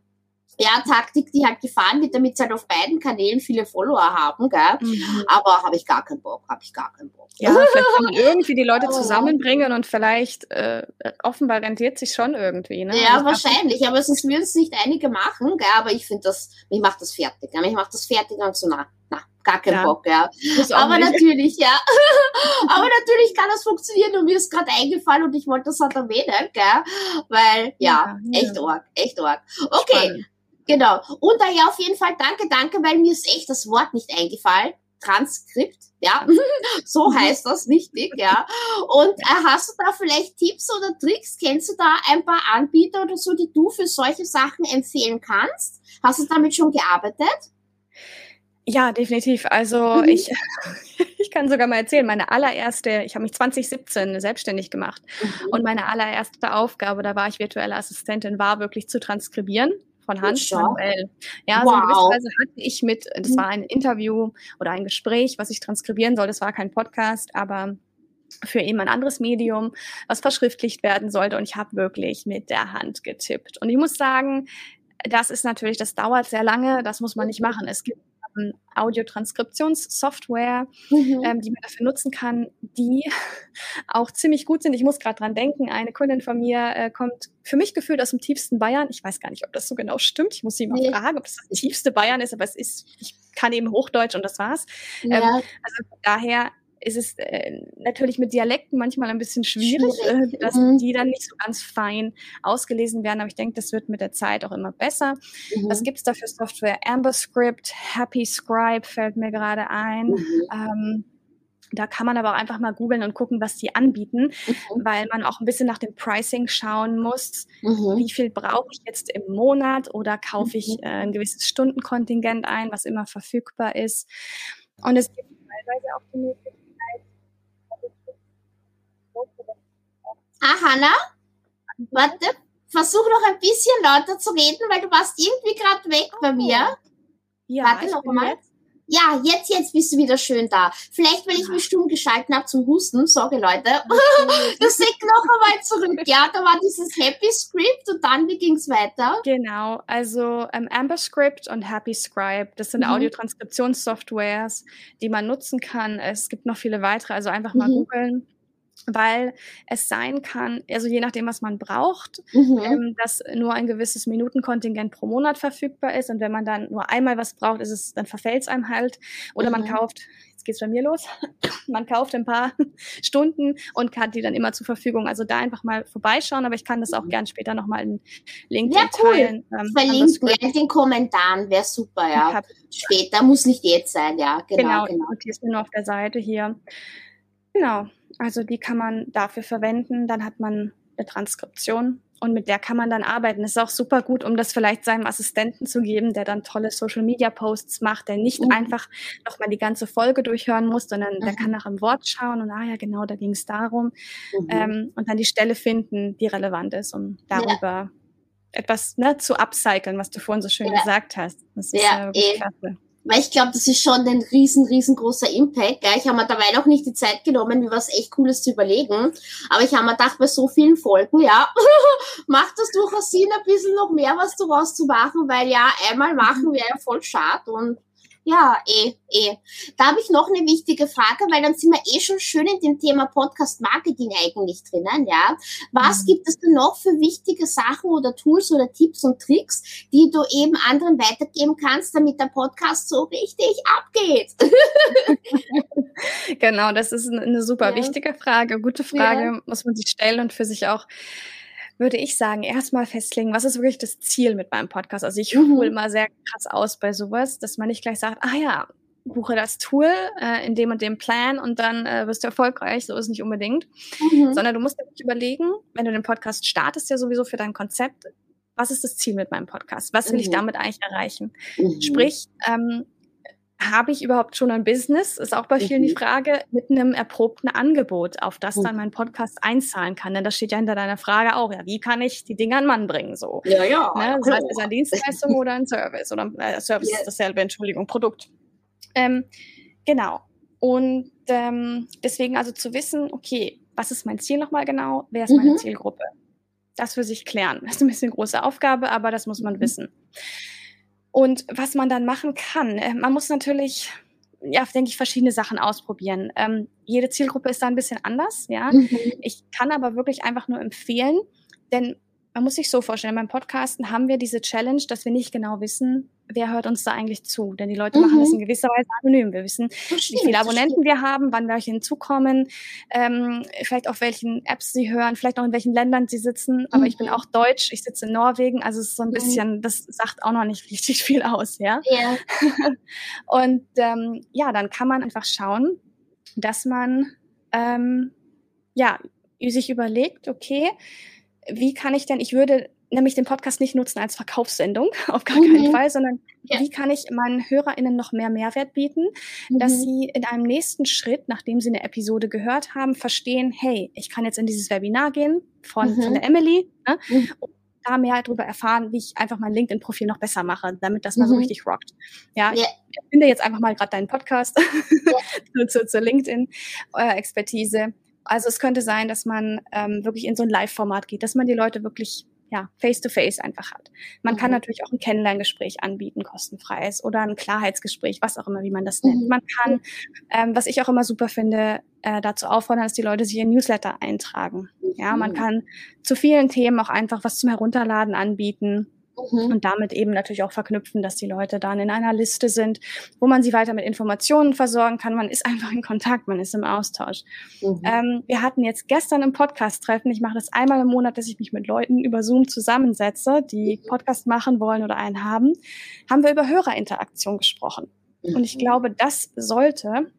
ja, Taktik, die halt gefahren wird, damit sie halt auf beiden Kanälen viele Follower haben, gell? Mhm. Aber habe ich gar keinen Bock, habe ich gar keinen Bock. Ja, vielleicht kann man irgendwie die Leute zusammenbringen und vielleicht äh, offenbar rentiert sich schon irgendwie, ne? Ja, also wahrscheinlich, aber sonst würden es nicht einige machen, gell? Aber ich finde das, mich macht das fertig, gell? mich macht das fertig und so, na, na, gar keinen ja. Bock, ja. Aber nicht. natürlich, ja. aber natürlich kann das funktionieren und mir ist gerade eingefallen und ich wollte das halt erwähnen, gell? Weil, ja, ja echt arg, echt arg. Okay. Spannend. Genau. Und daher auf jeden Fall danke, danke, weil mir ist echt das Wort nicht eingefallen. Transkript, ja, so mhm. heißt das wichtig, ja. Und äh, hast du da vielleicht Tipps oder Tricks? Kennst du da ein paar Anbieter oder so, die du für solche Sachen empfehlen kannst? Hast du damit schon gearbeitet? Ja, definitiv. Also mhm. ich, ich kann sogar mal erzählen, meine allererste, ich habe mich 2017 selbstständig gemacht mhm. und meine allererste Aufgabe, da war ich virtuelle Assistentin, war wirklich zu transkribieren von Hand manuell. Ja, wow. so in gewisser Weise hatte ich mit, das mhm. war ein Interview oder ein Gespräch, was ich transkribieren soll. Das war kein Podcast, aber für eben ein anderes Medium, was verschriftlicht werden sollte. Und ich habe wirklich mit der Hand getippt. Und ich muss sagen, das ist natürlich, das dauert sehr lange, das muss man nicht machen. Es gibt ähm, Audiotranskriptionssoftware, mhm. ähm, die man dafür nutzen kann, die auch ziemlich gut sind. Ich muss gerade dran denken, eine Kundin von mir äh, kommt für mich gefühlt aus dem tiefsten Bayern. Ich weiß gar nicht, ob das so genau stimmt. Ich muss sie mal nee. fragen, ob das das tiefste Bayern ist, aber es ist, ich kann eben Hochdeutsch und das war's. Ja. Ähm, also daher ist es äh, natürlich mit Dialekten manchmal ein bisschen schwierig. Äh, dass mhm. die dann nicht so ganz fein ausgelesen werden. Aber ich denke, das wird mit der Zeit auch immer besser. Mhm. Was gibt's da für Software? AmberScript, Happy Scribe fällt mir gerade ein. Mhm. Ähm, da kann man aber auch einfach mal googeln und gucken, was die anbieten, mhm. weil man auch ein bisschen nach dem Pricing schauen muss. Mhm. Wie viel brauche ich jetzt im Monat oder kaufe ich mhm. äh, ein gewisses Stundenkontingent ein, was immer verfügbar ist. Und es gibt teilweise auch die Möglichkeit, Ah, Hanna? Warte, versuch noch ein bisschen lauter zu reden, weil du warst irgendwie gerade weg bei mir. Ja, Warte noch mal. jetzt- Ja, jetzt, jetzt bist du wieder schön da. Vielleicht, weil ich mich stumm geschalten habe zum Husten. Sorry, Leute. Das liegt noch einmal zurück. Ja, da war dieses Happy Script und dann, wie ging's weiter? Genau, also ähm, AmberScript und HappyScribe, das sind Mhm. Audiotranskriptionssoftwares, die man nutzen kann. Es gibt noch viele weitere, also einfach mal Mhm. googeln, weil es sein kann, also je nachdem, was man braucht, Mhm. ähm, dass nur ein gewisses Minutenkontingent pro Monat verfügbar ist und wenn man dann nur einmal was braucht, ist es, dann verfällt es einem halt. Oder man Mhm. kauft, jetzt geht's bei mir los, man kauft ein paar Stunden und hat die dann immer zur Verfügung. Also da einfach mal vorbeischauen, aber ich kann das auch Mhm. gern später nochmal in LinkedIn Ja, cool. teilen. Ähm, Verlinkt mir in den Kommentaren, wäre super, ja. hab- Später, muss nicht jetzt sein, ja. Genau, Genau, genau. ist mir nur auf der Seite hier. Genau, also die kann man dafür verwenden. Dann hat man eine Transkription und mit der kann man dann arbeiten. Das ist auch super gut, um das vielleicht seinem Assistenten zu geben, der dann tolle Social Media Posts macht, der nicht Mhm. einfach nochmal die ganze Folge durchhören muss, sondern der Mhm. kann nach dem Wort schauen und ah ja, genau, da ging es darum. Mhm. Ähm, und dann die Stelle finden, die relevant ist, um Ja. darüber etwas ne, zu upcyclen, was du vorhin so schön Ja. gesagt hast. Das ist Ja, äh, wirklich eh. klasse. Weil ich glaube, das ist schon ein riesen, riesengroßer Impact. Gell? Ich habe mir dabei noch nicht die Zeit genommen, mir was echt Cooles zu überlegen. Aber ich habe mir gedacht, bei so vielen Folgen, ja, macht das durchaus Sinn, ein bisschen noch mehr was daraus zu machen, weil ja, einmal machen wäre ja voll schade und ja, eh, eh. Da habe ich noch eine wichtige Frage, weil dann sind wir eh schon schön in dem Thema Podcast Marketing eigentlich drinnen, ja. Was Mhm. gibt es denn noch für wichtige Sachen oder Tools oder Tipps und Tricks, die du eben anderen weitergeben kannst, damit der Podcast so richtig abgeht? Genau, das ist eine, super Ja. wichtige Frage. Gute Frage, muss man sich stellen und für sich auch, würde ich sagen, erstmal festlegen, was ist wirklich das Ziel mit meinem Podcast? Also ich Mhm. hole mal sehr krass aus bei sowas, dass man nicht gleich sagt, ah ja, buche das Tool äh, in dem und dem Plan und dann äh, wirst du erfolgreich. So ist es nicht unbedingt. Mhm. Sondern du musst dir wirklich überlegen, wenn du den Podcast startest, ja sowieso für dein Konzept, was ist das Ziel mit meinem Podcast? Was will ich Mhm. damit eigentlich erreichen? Mhm. Sprich, ähm, habe ich überhaupt schon ein Business? Ist auch bei vielen die Mhm. Frage, mit einem erprobten Angebot, auf das Mhm. dann mein Podcast einzahlen kann. Denn das steht ja hinter deiner Frage auch, ja, wie kann ich die Dinge an Mann bringen? So. Ja, ja. Ne? Das heißt, ist eine Dienstleistung oder ein Service? Oder äh, Service Ja. ist dasselbe, Entschuldigung, Produkt. Ähm, genau. Und ähm, deswegen also zu wissen, okay, was ist mein Ziel nochmal genau? Wer ist meine Mhm. Zielgruppe? Das für sich klären. Das ist ein bisschen eine große Aufgabe, aber das muss man Mhm. wissen. Und was man dann machen kann, äh, man muss natürlich, ja, denke ich, verschiedene Sachen ausprobieren. Ähm, jede Zielgruppe ist da ein bisschen anders, ja. Mhm. Ich kann aber wirklich einfach nur empfehlen, denn man muss sich so vorstellen, beim Podcasten haben wir diese Challenge, dass wir nicht genau wissen, wer hört uns da eigentlich zu. Denn die Leute machen das Mhm. in gewisser Weise anonym. Wir wissen, Das wie stimmt, viele Abonnenten wir haben, wann welche hinzukommen, ähm, vielleicht auf welchen Apps sie hören, vielleicht auch in welchen Ländern sie sitzen. Aber ich bin Mhm. auch Deutsch, ich sitze in Norwegen, also es ist so ein Mhm. bisschen, das sagt auch noch nicht richtig viel aus, ja. stimmt. Ja. Und ähm, ja, dann kann man einfach schauen, dass man ähm, ja sich überlegt, okay, wie kann ich denn, ich würde nämlich den Podcast nicht nutzen als Verkaufssendung, auf gar keinen Mhm. Fall, sondern Ja. wie kann ich meinen HörerInnen noch mehr Mehrwert bieten, dass Mhm. sie in einem nächsten Schritt, nachdem sie eine Episode gehört haben, verstehen, hey, ich kann jetzt in dieses Webinar gehen von, von Mhm. der Emily ne, Mhm. und da mehr darüber erfahren, wie ich einfach mein LinkedIn-Profil noch besser mache, damit das mal so Mhm. richtig rockt. Ja, Ja. ich finde jetzt einfach mal gerade deinen Podcast zu, zu, zur LinkedIn-Expertise. Also es könnte sein, dass man ähm, wirklich in so ein Live-Format geht, dass man die Leute wirklich ja, face-to-face einfach hat. Man kann Mhm. natürlich auch ein Kennenlerngespräch anbieten, kostenfreies oder ein Klarheitsgespräch, was auch immer, wie man das nennt. Mhm. Man kann, ähm, was ich auch immer super finde, äh, dazu auffordern, dass die Leute sich in Newsletter eintragen. Ja, man Mhm. kann zu vielen Themen auch einfach was zum Herunterladen anbieten Mhm. und damit eben natürlich auch verknüpfen, dass die Leute dann in einer Liste sind, wo man sie weiter mit Informationen versorgen kann. Man ist einfach in Kontakt, man ist im Austausch. Mhm. Ähm, wir hatten jetzt gestern ein Podcast-Treffen. Ich mache das einmal im Monat, dass ich mich mit Leuten über Zoom zusammensetze, die Podcast machen wollen oder einen haben. Haben wir über Hörerinteraktion gesprochen. Und ich Mhm. glaube, das sollte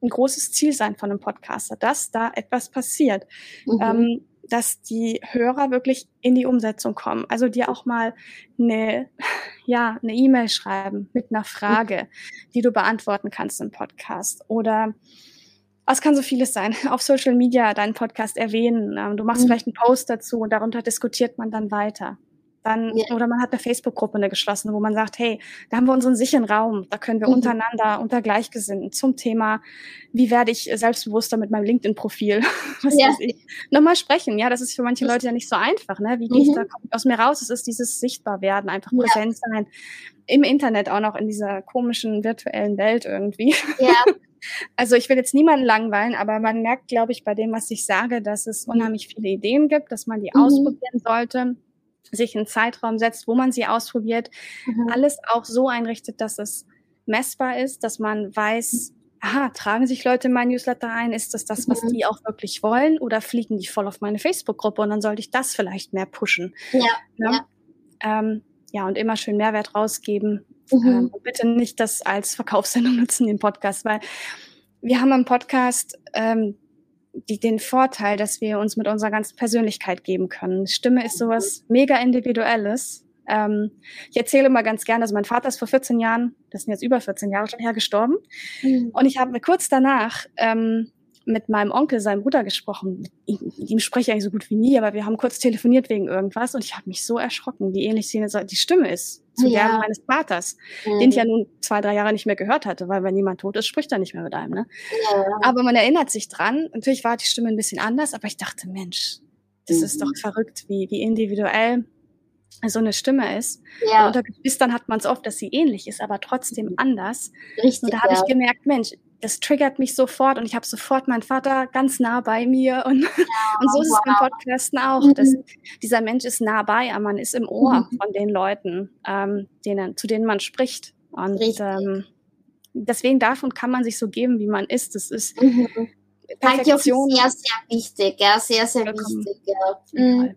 ein großes Ziel sein von einem Podcaster, dass da etwas passiert Mhm. ähm, dass die Hörer wirklich in die Umsetzung kommen. Also dir auch mal eine, ja, eine E-Mail schreiben mit einer Frage, die du beantworten kannst im Podcast. Oder Es kann so vieles sein. Auf Social Media deinen Podcast erwähnen. Ähm, du machst mhm. vielleicht einen Post dazu und darunter diskutiert man dann weiter. Dann, ja. Oder man hat eine Facebook-Gruppe, eine geschlossene, wo man sagt, hey, da haben wir unseren sicheren Raum, da können wir mhm. untereinander, unter Gleichgesinnten zum Thema, wie werde ich selbstbewusster mit meinem LinkedIn-Profil, was ja. weiß ich, nochmal sprechen. Ja, das ist für manche Leute ja nicht so einfach, ne? Wie gehe ich mhm. da aus mir raus? Es ist dieses Sichtbarwerden, einfach präsent ja. sein. Im Internet auch noch in dieser komischen virtuellen Welt irgendwie. Ja. Also ich will jetzt niemanden langweilen, aber man merkt, glaube ich, bei dem, was ich sage, dass es unheimlich viele Ideen gibt, dass man die mhm. ausprobieren sollte sich einen Zeitraum setzt, wo man sie ausprobiert, mhm. alles auch so einrichtet, dass es messbar ist, dass man weiß, aha, tragen sich Leute in mein Newsletter ein? Ist das das, was mhm. die auch wirklich wollen? Oder fliegen die voll auf meine Facebook-Gruppe und dann sollte ich das vielleicht mehr pushen? Ja. Ja, ja. Ähm, ja und immer schön Mehrwert rausgeben. Mhm. Ähm, und bitte nicht das als Verkaufssendung nutzen, den Podcast, weil wir haben im Podcast ähm, die, den Vorteil, dass wir uns mit unserer ganzen Persönlichkeit geben können. Stimme ist sowas mega individuelles. Ähm, ich erzähle immer ganz gerne, also mein Vater ist vor 14 Jahren, das sind jetzt über 14 Jahre schon her, gestorben. Mhm. Und ich habe mir kurz danach ähm, mit meinem Onkel, seinem Bruder, gesprochen. Mit ihm, spreche ich eigentlich so gut wie nie, aber wir haben kurz telefoniert wegen irgendwas und ich habe mich so erschrocken, wie ähnlich die Stimme ist zu ja. der meines Vaters, mhm. den ich ja nun zwei, drei Jahre nicht mehr gehört hatte, weil wenn jemand tot ist, spricht er nicht mehr mit einem. Ne? Ja. Aber man erinnert sich dran. Natürlich war die Stimme ein bisschen anders, aber ich dachte, Mensch, das mhm. ist doch mhm. verrückt, wie, wie individuell so eine Stimme ist. Ja. Unter Geschwistern hat man es oft, dass sie ähnlich ist, aber trotzdem anders. Richtig, und da habe ja. ich gemerkt, Mensch, das triggert mich sofort und ich habe sofort meinen Vater ganz nah bei mir und, ja, und so ist wow. es beim Podcasten auch. Mhm. Dass dieser Mensch ist nah bei, aber man ist im Ohr mhm. von den Leuten, ähm, denen, zu denen man spricht. Und ähm, deswegen darf und kann man sich so geben, wie man ist. Das ist mhm. Perfektion. Sehr, sehr wichtig, ja, sehr, sehr wichtig. Ja. Mhm.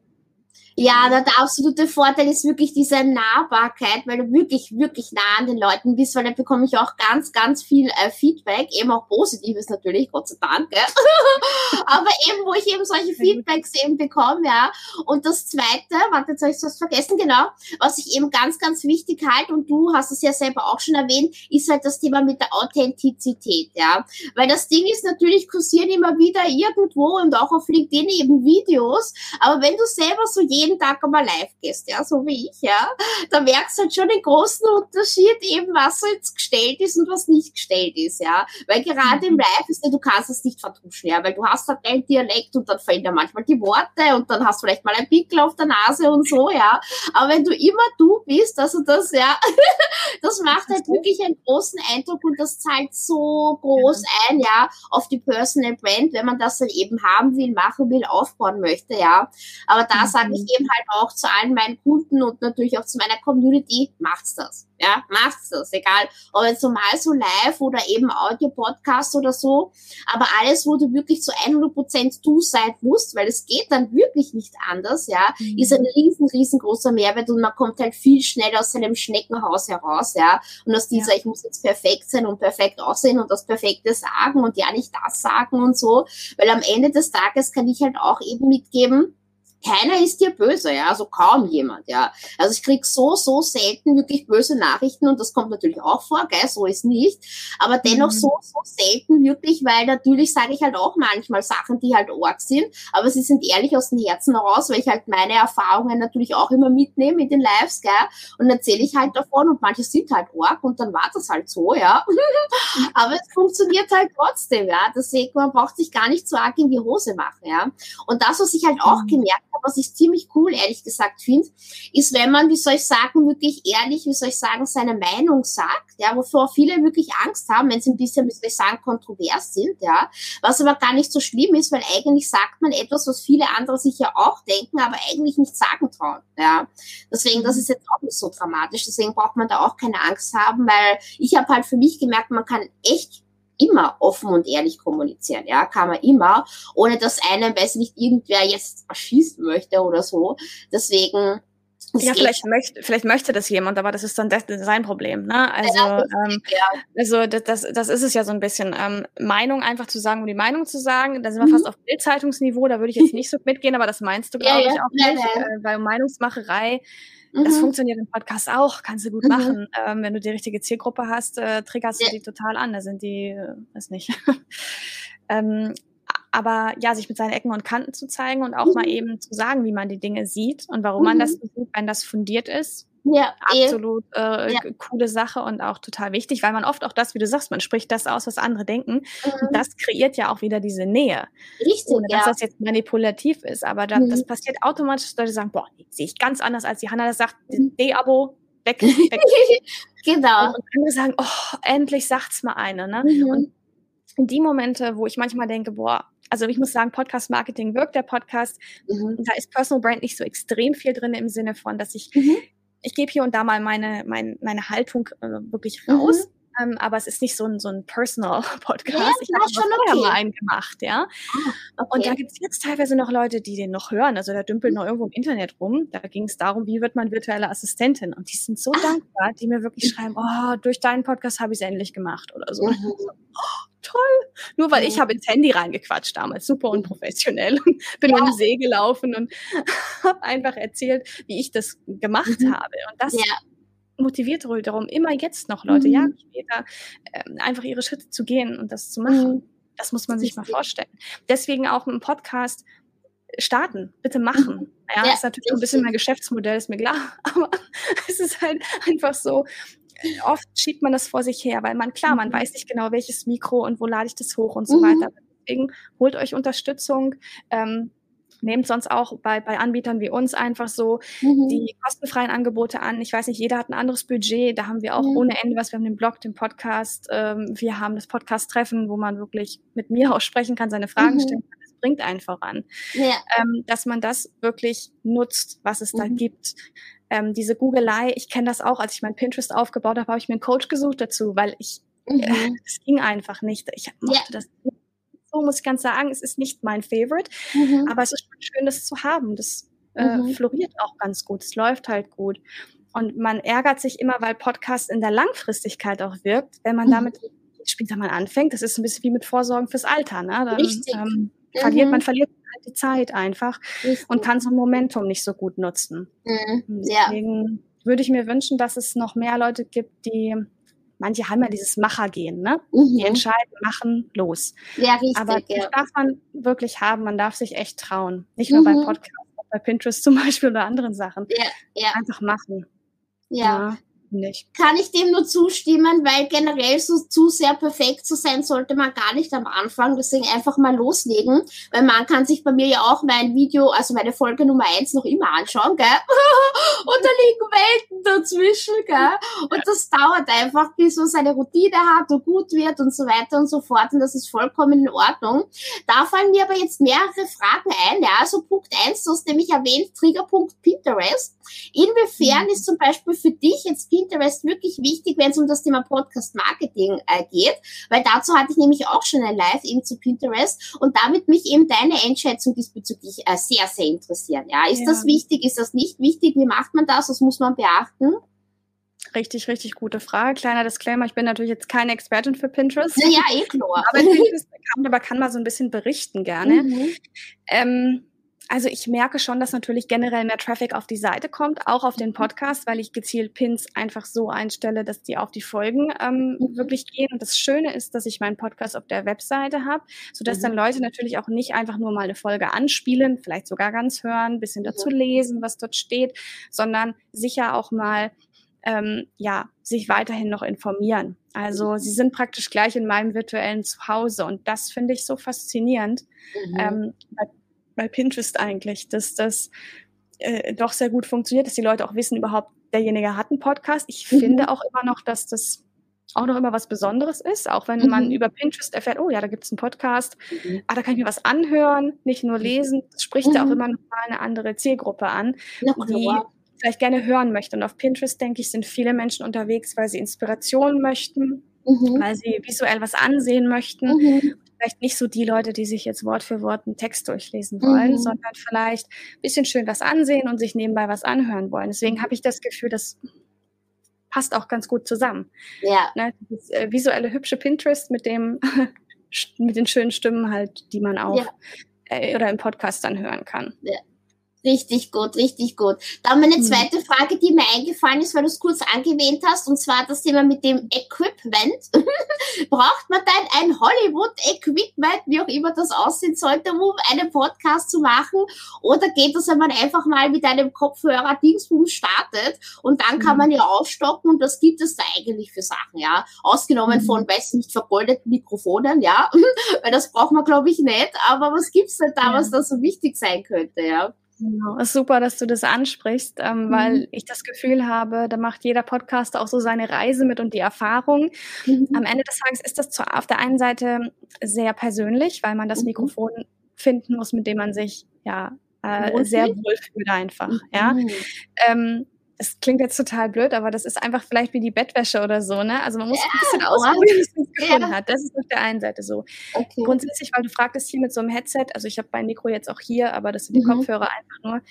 Ja, der, der absolute Vorteil ist wirklich diese Nahbarkeit, weil du wirklich, wirklich nah an den Leuten bist, weil da bekomme ich auch ganz, ganz viel äh, Feedback, eben auch Positives natürlich, Gott sei Dank, aber eben, wo ich eben solche Feedbacks eben bekomme, ja. Und das Zweite, warte, jetzt habe ich was vergessen, genau, was ich eben ganz, ganz wichtig halte, und du hast es ja selber auch schon erwähnt, ist halt das Thema mit der Authentizität, ja. Weil das Ding ist natürlich, kursieren immer wieder irgendwo und auch auf LinkedIn eben Videos, aber wenn du selber so jeden jeden Tag einmal live gehst, ja, so wie ich, ja, da merkst du halt schon den großen Unterschied, eben was so jetzt gestellt ist und was nicht gestellt ist, ja. Weil gerade im mhm. Live ist du kannst es nicht vertuschen, ja, weil du hast halt dein Dialekt und dann fehlen dir manchmal die Worte und dann hast du vielleicht mal ein Pickel auf der Nase und so, ja. Aber wenn du immer du bist, also das, ja, das macht halt wirklich einen großen Eindruck und das zahlt so groß ein, ja, auf die Personal Brand, wenn man das dann eben haben will, machen will, aufbauen möchte, ja. Aber da sage ich eben halt auch zu allen meinen Kunden und natürlich auch zu meiner Community, macht's das. Ja, macht's das. Egal, ob jetzt normal so live oder eben Audio-Podcast oder so. Aber alles, wo du wirklich zu 100% du sein musst, weil es geht dann wirklich nicht anders, ja, mhm. ist ein riesen, riesengroßer Mehrwert und man kommt halt viel schneller aus seinem Schneckenhaus heraus, ja. Und aus dieser, ja. ich muss jetzt perfekt sein und perfekt aussehen und das Perfekte sagen und ja nicht das sagen und so. Weil am Ende des Tages kann ich halt auch eben mitgeben, keiner ist dir böse, ja, also kaum jemand, ja. Also ich krieg so, so selten wirklich böse Nachrichten und das kommt natürlich auch vor, gell, so ist nicht, aber dennoch mhm. so, so selten wirklich, weil natürlich sage ich halt auch manchmal Sachen, die halt arg sind, aber sie sind ehrlich aus dem Herzen heraus, weil ich halt meine Erfahrungen natürlich auch immer mitnehme in den Lives, gell, und erzähle ich halt davon und manche sind halt arg und dann war das halt so, ja. aber es funktioniert halt trotzdem, ja, deswegen, man braucht sich gar nicht so arg in die Hose machen, ja. Und das, was ich halt auch mhm. Was ich ziemlich cool, ehrlich gesagt, finde, ist, wenn man, wie soll ich sagen, wirklich ehrlich, wie soll ich sagen, seine Meinung sagt, ja, wovor viele wirklich Angst haben, wenn sie ein bisschen, wie soll ich sagen, kontrovers sind, ja, was aber gar nicht so schlimm ist, weil eigentlich sagt man etwas, was viele andere sich ja auch denken, aber eigentlich nicht sagen trauen, ja. Deswegen, das ist jetzt auch nicht so dramatisch, deswegen braucht man da auch keine Angst haben, weil ich habe halt für mich gemerkt, man kann echt immer offen und ehrlich kommunizieren, ja, kann man immer, ohne dass einem, weiß nicht, irgendwer jetzt erschießen möchte oder so. Deswegen, ja, vielleicht möchte, vielleicht möchte das jemand, aber das ist dann das, sein Problem. Ne? Also, ja, ähm, ja. also das, das, das ist es ja so ein bisschen. Ähm, Meinung einfach zu sagen, um die Meinung zu sagen. Da sind wir mhm. fast auf Bildzeitungsniveau, da würde ich jetzt nicht so mitgehen, aber das meinst du, glaube ja, ich, auch nicht. Äh, weil Meinungsmacherei Mhm. Das funktioniert im Podcast auch, kannst du gut mhm. machen. Ähm, wenn du die richtige Zielgruppe hast, äh, triggerst ja. du die total an. Da sind die, äh, weiß nicht. Ähm, aber ja, sich mit seinen Ecken und Kanten zu zeigen und auch mhm. mal eben zu sagen, wie man die Dinge sieht und warum mhm. man das sieht, wenn das fundiert ist. Ja, eh. absolut äh, ja. coole Sache und auch total wichtig, weil man oft auch das, wie du sagst, man spricht das aus, was andere denken. Mhm. Und das kreiert ja auch wieder diese Nähe. Richtig. Ohne dass ja. das jetzt manipulativ ist. Aber da, mhm. das passiert automatisch, dass Leute sagen, boah, sehe ich ganz anders, als die Hanna das sagt, mhm. D-Abo, weg, weg. genau. Und andere sagen, oh, endlich sagt's mal eine. Ne? Mhm. Und in die Momente, wo ich manchmal denke, boah, also ich muss sagen, Podcast Marketing wirkt der Podcast. Mhm. Da ist Personal Brand nicht so extrem viel drin im Sinne von, dass ich, mhm. Ich gebe hier und da mal meine, meine, meine Haltung äh, wirklich raus. Mhm. Ähm, aber es ist nicht so ein, so ein Personal-Podcast. Ja, ich habe schon vorher okay. mal einen gemacht, ja. Ah, okay. Und da gibt es jetzt teilweise noch Leute, die den noch hören. Also da dümpeln noch irgendwo im Internet rum. Da ging es darum, wie wird man virtuelle Assistentin? Und die sind so ah. dankbar, die mir wirklich schreiben, oh, durch deinen Podcast habe ich es endlich gemacht oder so. Mhm. Oh, toll. Nur weil ich habe ins Handy reingequatscht damals, super unprofessionell. Bin ja. um den See gelaufen und habe einfach erzählt, wie ich das gemacht mhm. habe. Und das ja motiviert darum, immer jetzt noch Leute, mhm. Jahre später, äh, einfach ihre Schritte zu gehen und das zu machen. Mhm. Das muss man sich mal vorstellen. Deswegen auch im Podcast starten, bitte machen. Mhm. Ja, ja, ist natürlich ein bisschen mein Geschäftsmodell, ist mir klar, aber es ist halt einfach so, oft schiebt man das vor sich her, weil man, klar, man mhm. weiß nicht genau, welches Mikro und wo lade ich das hoch und so mhm. weiter. Deswegen holt euch Unterstützung. Ähm, nehmt sonst auch bei, bei Anbietern wie uns einfach so mhm. die kostenfreien Angebote an. Ich weiß nicht, jeder hat ein anderes Budget. Da haben wir auch mhm. ohne Ende was. Wir haben den Blog, den Podcast. Ähm, wir haben das Podcast-Treffen, wo man wirklich mit mir auch sprechen kann, seine Fragen mhm. stellen kann. Das bringt einfach an. Ja. Ähm, dass man das wirklich nutzt, was es da mhm. gibt. Ähm, diese Googelei, ich kenne das auch, als ich mein Pinterest aufgebaut habe, habe ich mir einen Coach gesucht dazu, weil ich, äh, mhm. es ging einfach nicht. Ich mochte ja. das nicht so, muss ich ganz sagen. Es ist nicht mein Favorite, mhm. aber es ist schon schön, das zu haben. Das äh, mhm. floriert auch ganz gut. Es läuft halt gut. Und man ärgert sich immer, weil Podcast in der Langfristigkeit auch wirkt, wenn man mhm. damit später mal anfängt. Das ist ein bisschen wie mit Vorsorgen fürs Alter. Ne? Dann, Richtig. Ähm, verliert, man mhm. verliert halt die Zeit einfach Richtig. und kann so ein Momentum nicht so gut nutzen. Mhm. Deswegen ja. würde ich mir wünschen, dass es noch mehr Leute gibt, die manche haben ja dieses Machergehen, ne? Mhm. Die entscheiden, machen, los. Ja, richtig. Aber das ja. darf man wirklich haben, man darf sich echt trauen. Nicht nur mhm. bei Podcasts, bei Pinterest zum Beispiel oder anderen Sachen. Ja, ja. Einfach machen. Ja. ja nicht. Kann ich dem nur zustimmen, weil generell so zu sehr perfekt zu sein sollte man gar nicht am Anfang. Deswegen einfach mal loslegen, weil man kann sich bei mir ja auch mein Video, also meine Folge Nummer eins noch immer anschauen, gell? und da liegen Welten dazwischen, gell? Und das dauert einfach, bis man seine Routine hat und gut wird und so weiter und so fort. Und das ist vollkommen in Ordnung. Da fallen mir aber jetzt mehrere Fragen ein. Ja, also Punkt eins, du hast nämlich erwähnt, Triggerpunkt Pinterest. Inwiefern mhm. ist zum Beispiel für dich jetzt Pinterest Pinterest wirklich wichtig, wenn es um das Thema Podcast Marketing äh, geht, weil dazu hatte ich nämlich auch schon ein Live eben zu Pinterest und damit mich eben deine Einschätzung diesbezüglich äh, sehr, sehr interessieren. Ja, ist ja. das wichtig? Ist das nicht wichtig? Wie macht man das? Was muss man beachten? Richtig, richtig gute Frage. Kleiner Disclaimer, ich bin natürlich jetzt keine Expertin für Pinterest. Ja, ja eh klar. Aber Pinterest kann, aber kann mal so ein bisschen berichten gerne. Mhm. Ähm, also ich merke schon, dass natürlich generell mehr Traffic auf die Seite kommt, auch auf den mhm. Podcast, weil ich gezielt Pins einfach so einstelle, dass die auf die Folgen ähm, mhm. wirklich gehen. Und das Schöne ist, dass ich meinen Podcast auf der Webseite habe, sodass mhm. dann Leute natürlich auch nicht einfach nur mal eine Folge anspielen, vielleicht sogar ganz hören, bisschen dazu lesen, was dort steht, sondern sicher auch mal ähm, ja, sich weiterhin noch informieren. Also sie sind praktisch gleich in meinem virtuellen Zuhause und das finde ich so faszinierend. Mhm. Ähm, bei Pinterest eigentlich, dass das äh, doch sehr gut funktioniert, dass die Leute auch wissen überhaupt, derjenige hat einen Podcast. Ich mhm. finde auch immer noch, dass das auch noch immer was Besonderes ist, auch wenn mhm. man über Pinterest erfährt, oh ja, da gibt es einen Podcast, mhm. ah, da kann ich mir was anhören, nicht nur mhm. lesen. Das spricht mhm. ja auch immer noch mal eine andere Zielgruppe an, ja, die vielleicht gerne hören möchte. Und auf Pinterest, denke ich, sind viele Menschen unterwegs, weil sie Inspiration möchten, mhm. weil sie visuell was ansehen möchten. Mhm vielleicht nicht so die Leute, die sich jetzt Wort für Wort einen Text durchlesen wollen, mhm. sondern vielleicht ein bisschen schön was ansehen und sich nebenbei was anhören wollen. Deswegen habe ich das Gefühl, das passt auch ganz gut zusammen. Ja. Ne, das äh, visuelle, hübsche Pinterest mit dem, mit den schönen Stimmen halt, die man auch ja. äh, oder im Podcast dann hören kann. Ja. Richtig gut, richtig gut. Dann meine mhm. zweite Frage, die mir eingefallen ist, weil du es kurz angewähnt hast, und zwar das Thema mit dem Equipment. Braucht man dann ein Hollywood-Equipment, wie auch immer das aussehen sollte, um einen Podcast zu machen? Oder geht das, wenn man einfach mal mit einem Kopfhörer Dingsbum startet und dann kann mhm. man ja aufstocken und das gibt es da eigentlich für Sachen, ja? Ausgenommen mhm. von, weiß nicht, vergoldeten Mikrofonen, ja? weil das braucht man, glaube ich, nicht. Aber was gibt's denn da, ja. was da so wichtig sein könnte, ja? Genau, ist super, dass du das ansprichst, ähm, mhm. weil ich das Gefühl habe, da macht jeder Podcaster auch so seine Reise mit und die Erfahrung. Mhm. Am Ende des Tages ist das zwar auf der einen Seite sehr persönlich, weil man das mhm. Mikrofon finden muss, mit dem man sich ja äh, sehr wohlfühlt einfach. Ja. Mhm. Ähm, es klingt jetzt total blöd, aber das ist einfach vielleicht wie die Bettwäsche oder so, ne? Also man muss ja, ein bisschen ausprobieren, bis man es gefunden ja. hat. Das ist auf der einen Seite so. Okay. Grundsätzlich, weil du fragtest hier mit so einem Headset, also ich habe mein Mikro jetzt auch hier, aber das sind die mhm. Kopfhörer einfach nur.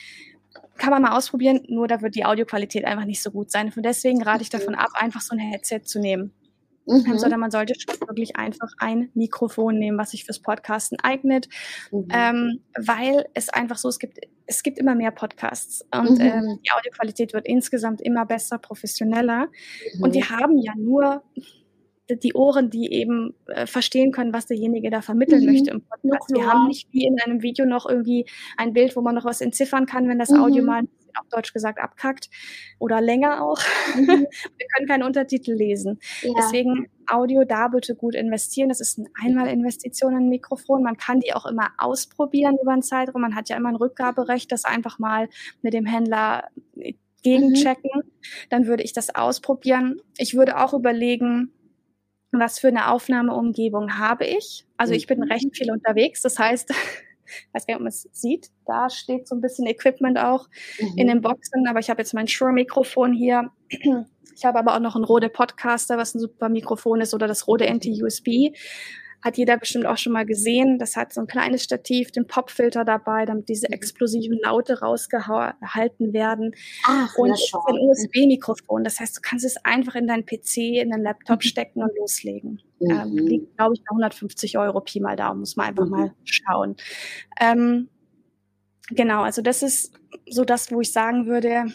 Kann man mal ausprobieren, nur da wird die Audioqualität einfach nicht so gut sein. Von deswegen rate ich davon ab, einfach so ein Headset zu nehmen. Mhm. Sondern man sollte schon wirklich einfach ein Mikrofon nehmen, was sich fürs Podcasten eignet, mhm. ähm, weil es einfach so, es gibt, es gibt immer mehr Podcasts und mhm. ähm, die Audioqualität wird insgesamt immer besser, professioneller und die mhm. haben ja nur die Ohren, die eben äh, verstehen können, was derjenige da vermitteln mhm. möchte im Podcast. Wir haben nicht wie in einem Video noch irgendwie ein Bild, wo man noch was entziffern kann, wenn das Audio mhm. mal auf Deutsch gesagt abkackt oder länger auch. Mhm. Wir können keine Untertitel lesen. Ja. Deswegen Audio da bitte gut investieren. Das ist eine Einmalinvestition in ein Mikrofon. Man kann die auch immer ausprobieren über einen Zeitraum. Man hat ja immer ein Rückgaberecht, das einfach mal mit dem Händler gegenchecken. Mhm. Dann würde ich das ausprobieren. Ich würde auch überlegen, was für eine Aufnahmeumgebung habe ich. Also ich bin mhm. recht viel unterwegs. Das heißt, weiß gar nicht, ob man es sieht. Da steht so ein bisschen Equipment auch mhm. in den Boxen, aber ich habe jetzt mein Shure-Mikrofon hier. Ich habe aber auch noch ein Rode Podcaster, was ein super Mikrofon ist, oder das Rode NT-USB hat jeder bestimmt auch schon mal gesehen. Das hat so ein kleines Stativ, den Popfilter dabei, damit diese mhm. explosiven Laute rausgehalten werden. Ach, und ein USB-Mikrofon. Das heißt, du kannst es einfach in deinen PC, in deinen Laptop mhm. stecken und loslegen. Mhm. Ähm, liegt, glaube ich, bei 150 Euro Pi mal da. Muss man einfach mhm. mal schauen. Ähm, genau, also das ist so das, wo ich sagen würde,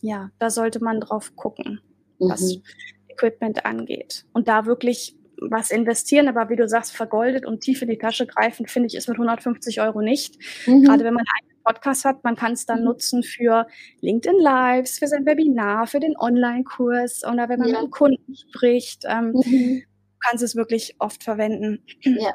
ja, da sollte man drauf gucken, was mhm. Equipment angeht. Und da wirklich was investieren, aber wie du sagst, vergoldet und tief in die Tasche greifen, finde ich, ist mit 150 Euro nicht. Mhm. Gerade wenn man einen Podcast hat, man kann es dann mhm. nutzen für LinkedIn Lives, für sein Webinar, für den Online-Kurs oder wenn man ja. mit einem Kunden spricht. Ähm, mhm. kannst es wirklich oft verwenden. Ja.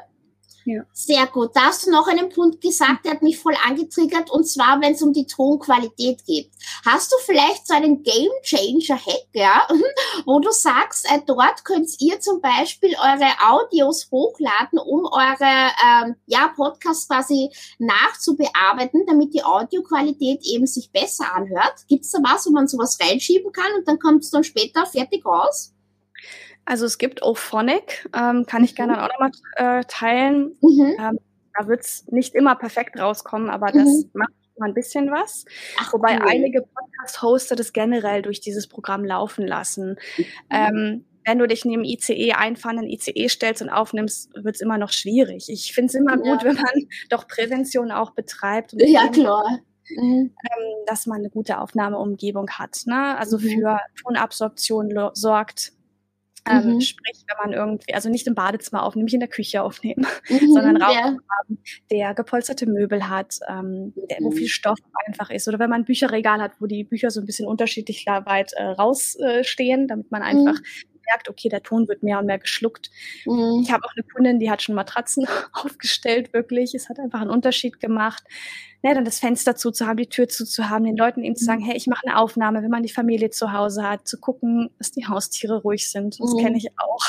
Ja. Sehr gut. Da hast du noch einen Punkt gesagt, der hat mich voll angetriggert, und zwar, wenn es um die Tonqualität geht. Hast du vielleicht so einen Game Changer Hack, ja, wo du sagst, äh, dort könnt ihr zum Beispiel eure Audios hochladen, um eure ähm, ja, Podcasts quasi nachzubearbeiten, damit die Audioqualität eben sich besser anhört? Gibt es da was, wo man sowas reinschieben kann und dann kommt es dann später fertig raus? Also es gibt Ophonic, ähm, kann ich gerne mhm. auch nochmal äh, teilen. Mhm. Ähm, da wird es nicht immer perfekt rauskommen, aber das mhm. macht mal ein bisschen was. Ach, Wobei cool. einige Podcast-Hoster das generell durch dieses Programm laufen lassen. Mhm. Ähm, wenn du dich neben ICE einfahren, in ICE stellst und aufnimmst, wird es immer noch schwierig. Ich finde es immer ja. gut, wenn man doch Prävention auch betreibt. ja, klar. Mhm. Ähm, dass man eine gute Aufnahmeumgebung hat. Ne? Also mhm. für Tonabsorption sorgt ähm, mhm. Sprich, wenn man irgendwie, also nicht im Badezimmer aufnehmen, nicht in der Küche aufnehmen, mhm, sondern Raum ja. haben, der gepolsterte Möbel hat, ähm, der, wo viel mhm. Stoff einfach ist. Oder wenn man ein Bücherregal hat, wo die Bücher so ein bisschen unterschiedlich weit äh, rausstehen, äh, damit man einfach mhm. merkt, okay, der Ton wird mehr und mehr geschluckt. Mhm. Ich habe auch eine Kundin, die hat schon Matratzen aufgestellt, wirklich. Es hat einfach einen Unterschied gemacht ne, dann das Fenster zuzuhaben, die Tür zuzuhaben, den Leuten eben zu sagen, mhm. hey, ich mache eine Aufnahme, wenn man die Familie zu Hause hat, zu gucken, dass die Haustiere ruhig sind. Das mhm. kenne ich auch.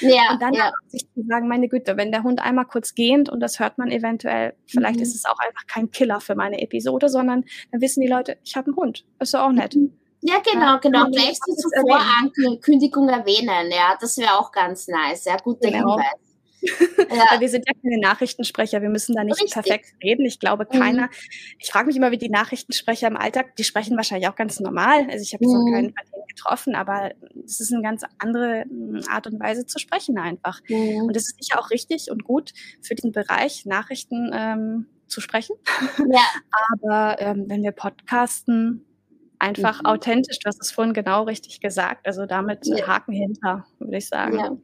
Ja, und dann ja. sich zu sagen, meine Güte, wenn der Hund einmal kurz gehend und das hört man eventuell, vielleicht mhm. ist es auch einfach kein Killer für meine Episode, sondern dann wissen die Leute, ich habe einen Hund. Ist doch auch nett. Mhm. Ja, genau, ja, genau. Gleich zur Vorankündigung erwähnen, ja, das wäre auch ganz nice. Ja, guter genau. Hinweis. Ja. wir sind ja keine Nachrichtensprecher, wir müssen da nicht Richtig. perfekt reden. Ich glaube, mhm. keiner. Mhm. Ich frage mich immer, wie die Nachrichtensprecher im Alltag, die sprechen wahrscheinlich auch ganz normal. Also ich habe jetzt mhm. noch keinen von getroffen, aber es ist eine ganz andere hm, Art und Weise zu sprechen einfach. Mhm. Und es ist sicher auch richtig und gut für diesen Bereich Nachrichten. Ähm, zu sprechen. Ja. Aber ähm, wenn wir podcasten, einfach mhm. authentisch, du hast es vorhin genau richtig gesagt, also damit ja. Haken hinter, würde ich sagen. Ja.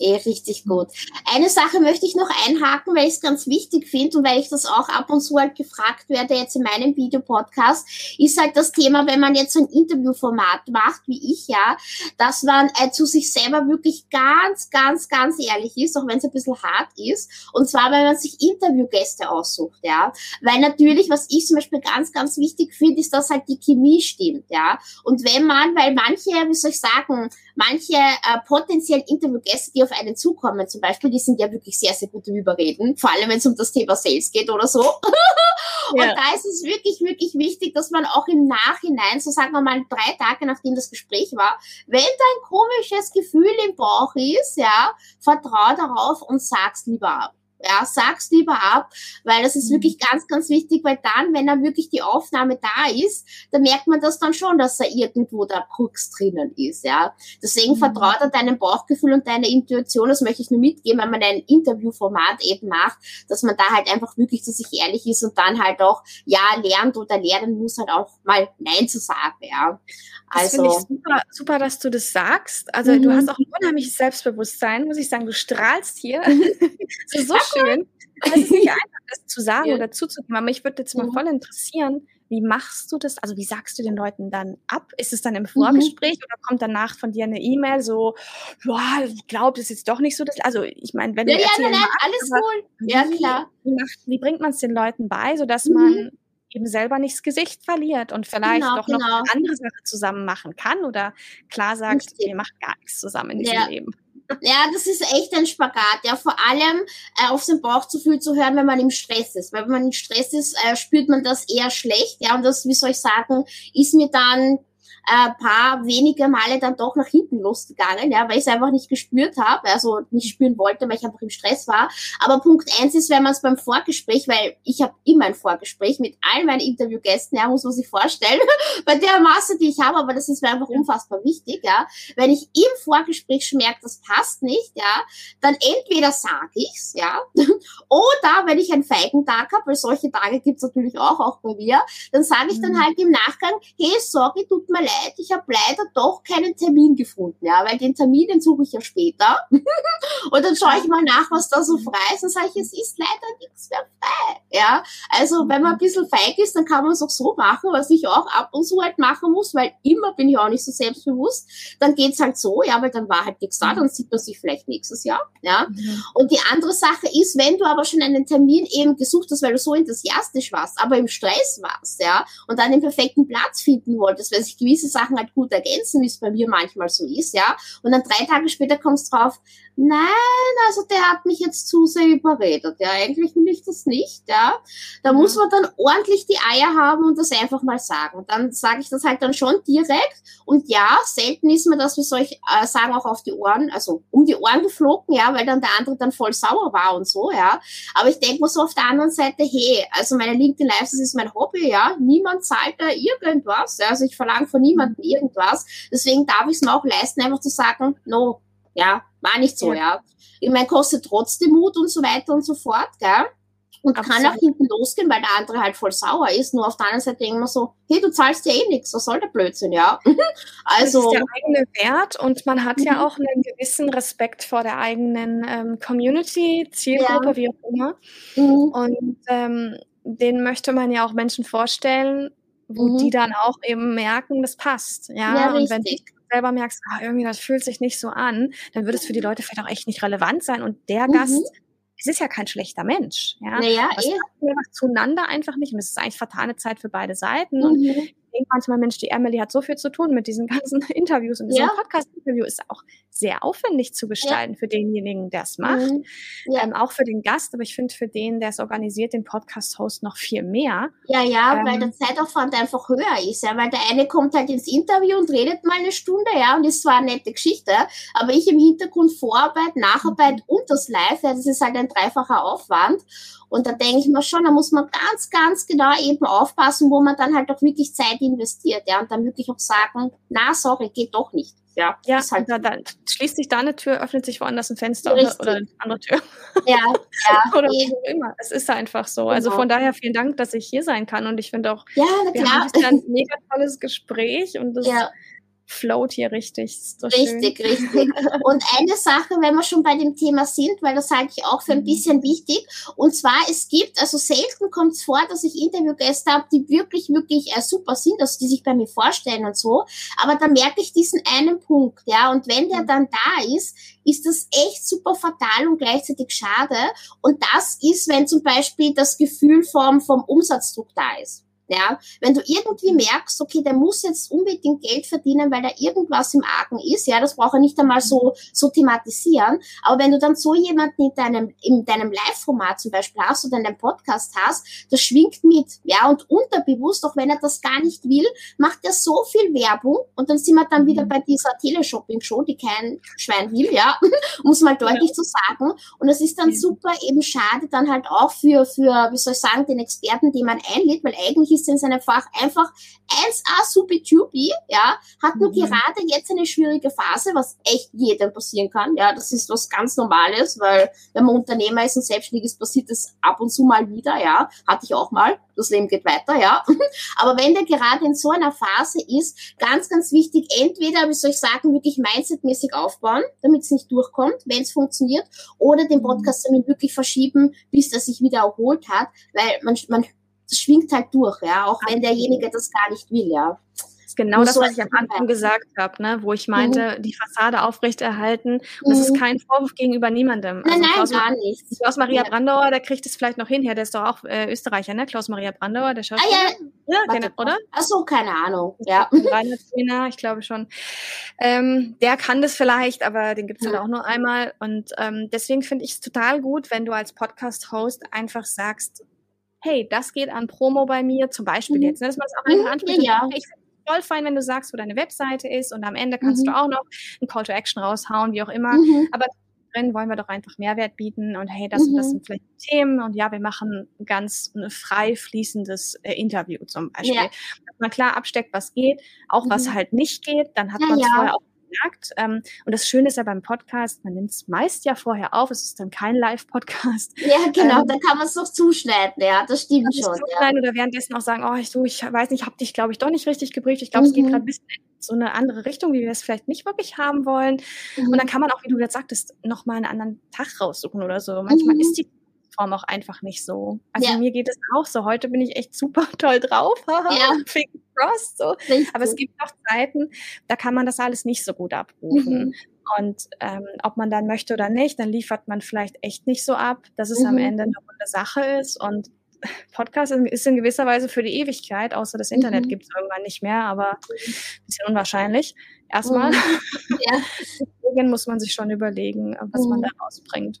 Eh, richtig gut. Eine Sache möchte ich noch einhaken, weil ich es ganz wichtig finde und weil ich das auch ab und zu halt gefragt werde jetzt in meinem Videopodcast, ist halt das Thema, wenn man jetzt so ein Interviewformat macht, wie ich ja, dass man äh, zu sich selber wirklich ganz, ganz, ganz ehrlich ist, auch wenn es ein bisschen hart ist. Und zwar, wenn man sich Interviewgäste aussucht, ja. Weil natürlich, was ich zum Beispiel ganz, ganz wichtig finde, ist, dass halt die Chemie stimmt, ja. Und wenn man, weil manche, wie soll ich sagen, manche äh, potenziellen Interviewgäste, die auf einen zukommen zum Beispiel, die sind ja wirklich sehr, sehr gut im Überreden, vor allem wenn es um das Thema Sales geht oder so. und ja. da ist es wirklich, wirklich wichtig, dass man auch im Nachhinein, so sagen wir mal drei Tage nachdem das Gespräch war, wenn da ein komisches Gefühl im Bauch ist, ja, vertrau darauf und sag's lieber ab. Ja, sag's lieber ab, weil das ist mhm. wirklich ganz, ganz wichtig, weil dann, wenn dann wirklich die Aufnahme da ist, dann merkt man das dann schon, dass da irgendwo der Krux drinnen ist, ja. Deswegen mhm. vertraut an deinem Bauchgefühl und deine Intuition, das möchte ich nur mitgeben, wenn man ein Interviewformat eben macht, dass man da halt einfach wirklich zu sich ehrlich ist und dann halt auch, ja, lernt oder lernen muss halt auch mal Nein zu sagen, ja. Also. Das finde ich super, super, dass du das sagst. Also, mhm. du hast auch ein unheimliches Selbstbewusstsein, muss ich sagen. Du strahlst hier. so, so schön. Es ist nicht einfach, das zu sagen ja. oder zuzugeben, aber mich würde jetzt mal mhm. voll interessieren, wie machst du das? Also wie sagst du den Leuten dann ab? Ist es dann im mhm. Vorgespräch mhm. oder kommt danach von dir eine E-Mail so, ja, ich glaube, das ist jetzt doch nicht so das. Also ich meine, wenn ja, du ja, nein, nein, magst, alles cool. Ja, klar. Wie, macht, wie bringt man es den Leuten bei, sodass mhm. man eben selber nicht das Gesicht verliert und vielleicht genau, doch noch genau. andere Sache zusammen machen kann oder klar sagt, Richtig. wir machen gar nichts zusammen in diesem ja. Leben. Ja, das ist echt ein Spagat. Ja, vor allem äh, auf sein Bauchgefühl zu hören, wenn man im Stress ist. Weil wenn man im Stress ist, äh, spürt man das eher schlecht. Ja, und das, wie soll ich sagen, ist mir dann äh, paar wenige Male dann doch nach hinten losgegangen, ja, weil ich es einfach nicht gespürt habe, also nicht spüren wollte, weil ich einfach im Stress war. Aber Punkt eins ist, wenn man es beim Vorgespräch, weil ich habe immer ein Vorgespräch mit all meinen Interviewgästen, ja, muss man sich vorstellen, bei der Masse, die ich habe, aber das ist mir einfach unfassbar wichtig, ja. Wenn ich im Vorgespräch schon merke, das passt nicht, ja, dann entweder sage ich's, ja, oder wenn ich einen Feigentag habe, weil solche Tage gibt's natürlich auch, auch bei mir, dann sage ich dann mhm. halt im Nachgang, hey, sorry, tut mir leid, leid, ich habe leider doch keinen Termin gefunden, ja, weil den Termin, den suche ich ja später. und dann schaue ich mal nach, was da so frei ist und sage ich, es ist leider nichts mehr frei, ja. Also, wenn man ein bisschen feig ist, dann kann man es auch so machen, was ich auch ab und zu halt machen muss, weil immer bin ich auch nicht so selbstbewusst. Dann geht's halt so, ja, weil dann war halt nichts da, dann sieht man sich vielleicht nächstes Jahr, ja. Mhm. Und die andere Sache ist, wenn du aber schon einen Termin eben gesucht hast, weil du so enthusiastisch warst, aber im Stress warst, ja, und dann den perfekten Platz finden wolltest, weil sich gewisse gewisse Sachen halt gut ergänzen, wie es bei mir manchmal so ist, ja. Und dann drei Tage später kommst drauf, nein, also der hat mich jetzt zu sehr überredet, ja. Eigentlich will ich das nicht, ja. Da mhm. muss man dann ordentlich die Eier haben und das einfach mal sagen. Dann sage ich das halt dann schon direkt. Und ja, selten ist mir das, wie soll ich äh, sagen, auch auf die Ohren, also um die Ohren geflogen, ja, weil dann der andere dann voll sauer war und so, ja. Aber ich denke mir so auf der anderen Seite, hey, also meine LinkedIn Lives, das ist mein Hobby, ja. Niemand zahlt da irgendwas, ja. Also ich verlange von niemandem irgendwas. Deswegen darf ich es mir auch leisten, einfach zu sagen, no, ja, war nicht so, ja. ja. Ich meine, kostet trotzdem Mut und so weiter und so fort, gell? Und Absolut. kann auch hinten losgehen, weil der andere halt voll sauer ist. Nur auf der anderen Seite denken wir so, hey, du zahlst ja eh nichts, was soll der Blödsinn, ja? also. Das ist der eigene Wert und man hat mhm. ja auch einen gewissen Respekt vor der eigenen ähm, Community, Zielgruppe, ja. wie auch immer. Mhm. Und ähm, den möchte man ja auch Menschen vorstellen, wo mhm. die dann auch eben merken, das passt. Ja, ja und wenn du selber merkst, ah, irgendwie das fühlt sich nicht so an, dann wird es für die Leute vielleicht auch echt nicht relevant sein. Und der mhm. Gast, es ist ja kein schlechter Mensch. Ja, naja, eh. zueinander einfach nicht. Und es ist eigentlich vertane Zeit für beide Seiten. Mhm. Und denke manchmal, Mensch, die Emily hat so viel zu tun mit diesen ganzen Interviews und diesem ja. Podcast-Interview ist auch sehr aufwendig zu gestalten ja. für denjenigen, der es macht. Mhm. Ja. Ähm, auch für den Gast, aber ich finde für den, der es organisiert, den Podcast-Host noch viel mehr. Ja, ja, ähm, weil der Zeitaufwand einfach höher ist, ja, weil der eine kommt halt ins Interview und redet mal eine Stunde, ja, und ist zwar eine nette Geschichte, aber ich im Hintergrund Vorarbeit, Nacharbeit mhm. und das Live, ja, das ist halt ein dreifacher Aufwand. Und da denke ich mir schon, da muss man ganz, ganz genau eben aufpassen, wo man dann halt auch wirklich Zeit investiert, ja, und dann wirklich auch sagen, na, sorry, geht doch nicht. Ja, ja halt da, da, schließt sich da eine Tür, öffnet sich woanders ein Fenster oder, oder, eine andere Tür. Ja, ja. oder wie auch immer. Es ist einfach so. Also genau. Also von daher vielen Dank, dass ich hier sein kann und ich finde auch, ja, wir klar. haben ein mega tolles Gespräch und das ja float hier richtig. richtig, schön. richtig. Und eine Sache, wenn wir schon bei dem Thema sind, weil das halte ich auch für ein mhm. bisschen wichtig. Und zwar, es gibt, also selten kommt es vor, dass ich Interviewgäste habe, die wirklich, wirklich äh, super sind, also die sich bei mir vorstellen und so. Aber da merke ich diesen einen Punkt, ja. Und wenn der mhm. dann da ist, ist das echt super fatal und gleichzeitig schade. Und das ist, wenn zum Beispiel das Gefühl vom, vom Umsatzdruck da ist. Ja, wenn du irgendwie merkst, okay, der muss jetzt unbedingt Geld verdienen, weil da irgendwas im Argen ist, ja, das braucht er nicht einmal so, so thematisieren. Aber wenn du dann so jemanden in deinem, in deinem Live-Format zum Beispiel hast oder in deinem Podcast hast, das schwingt mit, ja, und unterbewusst, auch wenn er das gar nicht will, macht er so viel Werbung und dann sind wir dann wieder mhm. bei dieser Teleshopping-Show, die kein Schwein will, ja, um es mal deutlich ja. zu sagen. Und es ist dann super eben schade dann halt auch für, für, wie soll ich sagen, den Experten, den man einlädt, weil eigentlich ist in seinem Fach einfach 1A super tubi, ja, hat nur mhm. gerade jetzt eine schwierige Phase, was echt jedem passieren kann, ja, das ist was ganz Normales, weil wenn man Unternehmer ist und selbstständig ist, passiert das ab und zu mal wieder, ja, hatte ich auch mal, das Leben geht weiter, ja, aber wenn der gerade in so einer Phase ist, ganz, ganz wichtig, entweder, wie soll ich sagen, wirklich mindsetmäßig aufbauen, damit es nicht durchkommt, wenn es funktioniert, oder den mhm. Podcast damit wirklich verschieben, bis er sich wieder erholt hat, weil man, man das schwingt halt durch, ja, auch wenn derjenige das gar nicht will, ja. genau das, was ich am Anfang gesagt habe, ne, wo ich meinte, mhm. die Fassade aufrechterhalten. Und das ist mhm. kein Vorwurf gegenüber niemandem. Nein, also nein, Klaus, gar nicht. Klaus-Maria ja. Brandauer, der kriegt es vielleicht noch hinher, der ist doch auch äh, Österreicher, ne? Klaus-Maria Brandauer, der Schauspieler. Ah, ja, ja kennt, oder? Ach so, keine Ahnung, ja. Trainer, ich glaube schon. Ähm, der kann das vielleicht, aber den gibt's ja. halt auch nur einmal. Und ähm, deswegen finde ich es total gut, wenn du als Podcast-Host einfach sagst, hey, das geht an Promo bei mir, zum Beispiel mhm. jetzt, ne, dass man es auch einfach anspricht. Ja, ja. Ich finde es voll fein, wenn du sagst, wo deine Webseite ist und am Ende kannst mhm. du auch noch ein Call to Action raushauen, wie auch immer. Mhm. Aber drin wollen wir doch einfach Mehrwert bieten und hey, das und das mhm. sind vielleicht Themen und ja, wir machen ganz ein frei fließendes äh, Interview zum Beispiel. Ja. Dass man klar absteckt, was geht, auch was mhm. halt nicht geht, dann hat ja, man es vorher auch gemerkt. Ähm, und das Schöne ist ja beim Podcast, man nimmt es meist ja vorher auf, es ist dann kein Live-Podcast. Ja, genau, ähm, dann kann man es doch zuschneiden, ja, das stimmt schon. Ja. Oder währenddessen auch sagen, oh, ich, du, ich weiß nicht, ich habe dich, glaube ich, doch nicht richtig gebrieft. Ich glaube, mhm. es geht mhm. gerade ein bisschen in so eine andere Richtung, wie wir es vielleicht nicht wirklich haben wollen. Mhm. Und dann kann man auch, wie du jetzt sagtest, nochmal einen anderen Tag raussuchen oder so. Manchmal mhm. ist die Form auch einfach nicht so. Also ja. mir geht es auch so. Heute bin ich echt super toll drauf. ja. crossed. So. Aber es gibt auch Zeiten, da kann man das alles nicht so gut abrufen. Mhm. Und ähm, ob man dann möchte oder nicht, dann liefert man vielleicht echt nicht so ab, dass es mhm. am Ende eine runde Sache ist. Und Podcast ist in gewisser Weise für die Ewigkeit, außer das Internet mhm. gibt es irgendwann nicht mehr, aber ein bisschen unwahrscheinlich. Erstmal. Mhm. Ja. Deswegen muss man sich schon überlegen, was man mhm. da rausbringt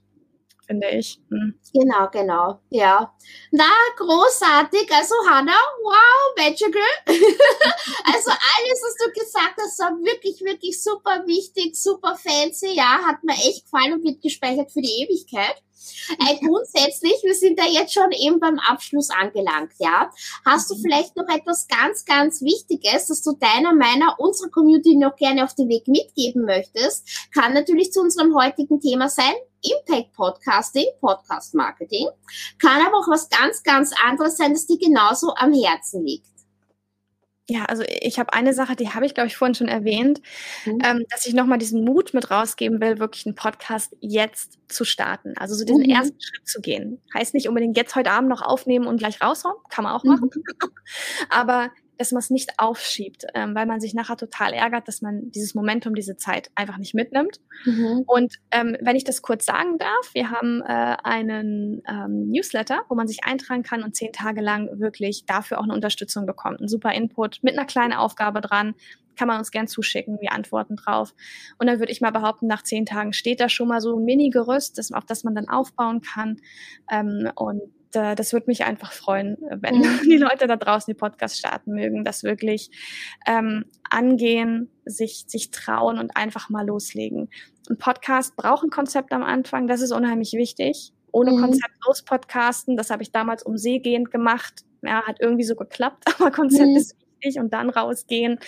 finde ich. Hm. Genau, genau. Ja. Na, großartig. Also Hannah, wow, magical. also alles, was du gesagt hast, war wirklich, wirklich super wichtig, super fancy. Ja, hat mir echt gefallen und wird gespeichert für die Ewigkeit. Äh, grundsätzlich, wir sind da jetzt schon eben beim Abschluss angelangt, ja. Hast du mhm. vielleicht noch etwas ganz, ganz Wichtiges, das du deiner, meiner, unserer Community noch gerne auf den Weg mitgeben möchtest? Kann natürlich zu unserem heutigen Thema sein. Impact Podcasting, Podcast Marketing. Kann aber auch was ganz, ganz anderes sein, das dir genauso am Herzen liegt. Ja, also ich habe eine Sache, die habe ich, glaube ich, vorhin schon erwähnt, mhm. ähm, dass ich nochmal diesen Mut mit rausgeben will, wirklich einen Podcast jetzt zu starten. Also so diesen mhm. ersten Schritt zu gehen. Heißt nicht unbedingt jetzt heute Abend noch aufnehmen und gleich raushauen, kann man auch machen. Mhm. Aber dass man es nicht aufschiebt, ähm, weil man sich nachher total ärgert, dass man dieses Momentum, diese Zeit einfach nicht mitnimmt. Mhm. Und ähm, wenn ich das kurz sagen darf, wir haben äh, einen ähm, Newsletter, wo man sich eintragen kann und zehn Tage lang wirklich dafür auch eine Unterstützung bekommt. Ein super Input mit einer kleinen Aufgabe dran, kann man uns gern zuschicken, wir antworten drauf. Und dann würde ich mal behaupten, nach zehn Tagen steht da schon mal so ein Mini-Gerüst, auf das man dann aufbauen kann. Ähm, und äh, das würde mich einfach freuen, wenn mhm. die Leute da draußen die Podcasts starten mögen, das wirklich ähm, angehen, sich, sich trauen und einfach mal loslegen. Ein Podcast braucht ein Konzept am Anfang, das ist unheimlich wichtig. Ohne mhm. Konzept lospodcasten, das habe ich damals um See gehend gemacht. Ja, hat irgendwie so geklappt, aber Konzept mhm. ist wichtig und dann rausgehen.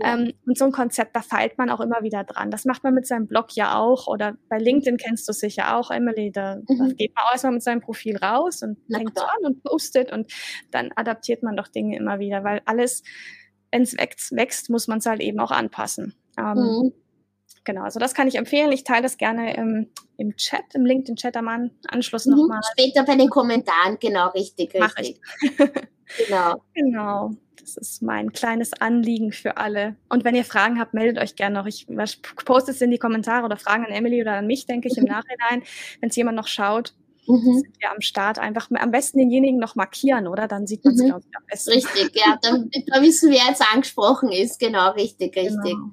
Ja. Ähm, und so ein Konzept, da feilt man auch immer wieder dran. Das macht man mit seinem Blog ja auch oder bei LinkedIn kennst du sicher auch, Emily. Da, mhm. da geht man auch erstmal mit seinem Profil raus und fängt so an und postet und dann adaptiert man doch Dinge immer wieder, weil alles, wenn es wächst, wächst, muss man es halt eben auch anpassen. Ähm, mhm. Genau, also das kann ich empfehlen. Ich teile das gerne im, im Chat, im LinkedIn-Chat am Anschluss mhm, nochmal. Später bei den Kommentaren, genau, richtig, richtig. genau. Genau. Das ist mein kleines Anliegen für alle. Und wenn ihr Fragen habt, meldet euch gerne noch. Ich poste es in die Kommentare oder Fragen an Emily oder an mich, denke ich, im Nachhinein, wenn es jemand noch schaut. Mhm. sind wir am Start. Einfach am besten denjenigen noch markieren, oder? Dann sieht man es, mhm. glaube ich, am besten. Richtig, ja, dann, dann wissen wir, wer jetzt angesprochen ist. Genau, richtig, richtig. Genau.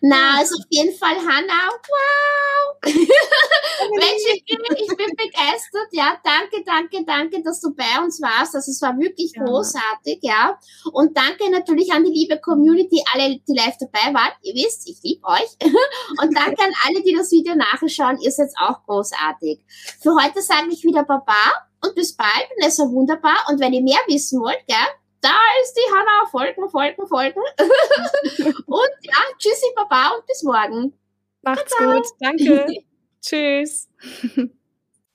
Na, also auf jeden Fall, Hanna, wow! Mensch, ich bin begeistert, ja, danke, danke, danke, dass du bei uns warst, also es war wirklich ja. großartig, ja, und danke natürlich an die liebe Community, alle, die live dabei waren, ihr wisst, ich liebe euch, und danke an alle, die das Video nachschauen, ihr seid auch großartig. Für heute sage ich wieder Baba und bis bald, und es war wunderbar, und wenn ihr mehr wissen wollt, gell, da ist die Hanna. Folgen, folgen, folgen. und ja, tschüssi, Baba und bis morgen. Macht's Baba. gut. Danke. Tschüss.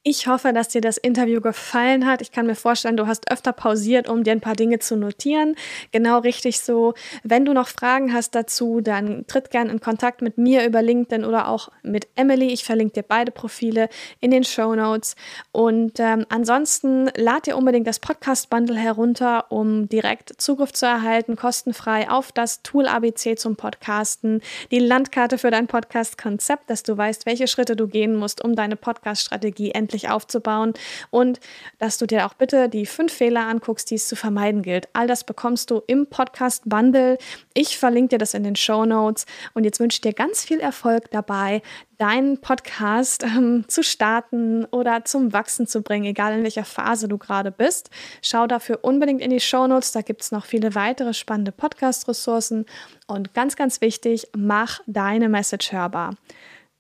Ich hoffe, dass dir das Interview gefallen hat. Ich kann mir vorstellen, du hast öfter pausiert, um dir ein paar Dinge zu notieren. Genau richtig so. Wenn du noch Fragen hast dazu, dann tritt gern in Kontakt mit mir über LinkedIn oder auch mit Emily. Ich verlinke dir beide Profile in den Show Notes. Und ähm, ansonsten lad dir unbedingt das Podcast-Bundle herunter, um direkt Zugriff zu erhalten, kostenfrei auf das Tool ABC zum Podcasten, die Landkarte für dein Podcast-Konzept, dass du weißt, welche Schritte du gehen musst, um deine Podcast-Strategie endlich endlich aufzubauen und dass du dir auch bitte die fünf Fehler anguckst, die es zu vermeiden gilt. All das bekommst du im Podcast Bundle. Ich verlinke dir das in den Show Notes und jetzt wünsche ich dir ganz viel Erfolg dabei, deinen Podcast ähm, zu starten oder zum Wachsen zu bringen, egal in welcher Phase du gerade bist. Schau dafür unbedingt in die Show Notes, da gibt es noch viele weitere spannende Podcast-Ressourcen und ganz, ganz wichtig, mach deine Message hörbar.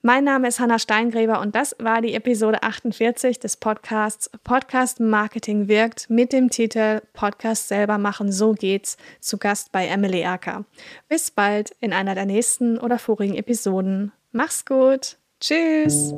Mein Name ist Hanna Steingräber und das war die Episode 48 des Podcasts Podcast Marketing wirkt mit dem Titel Podcast selber machen, so geht's, zu Gast bei Emily Erker. Bis bald in einer der nächsten oder vorigen Episoden. Mach's gut. Tschüss.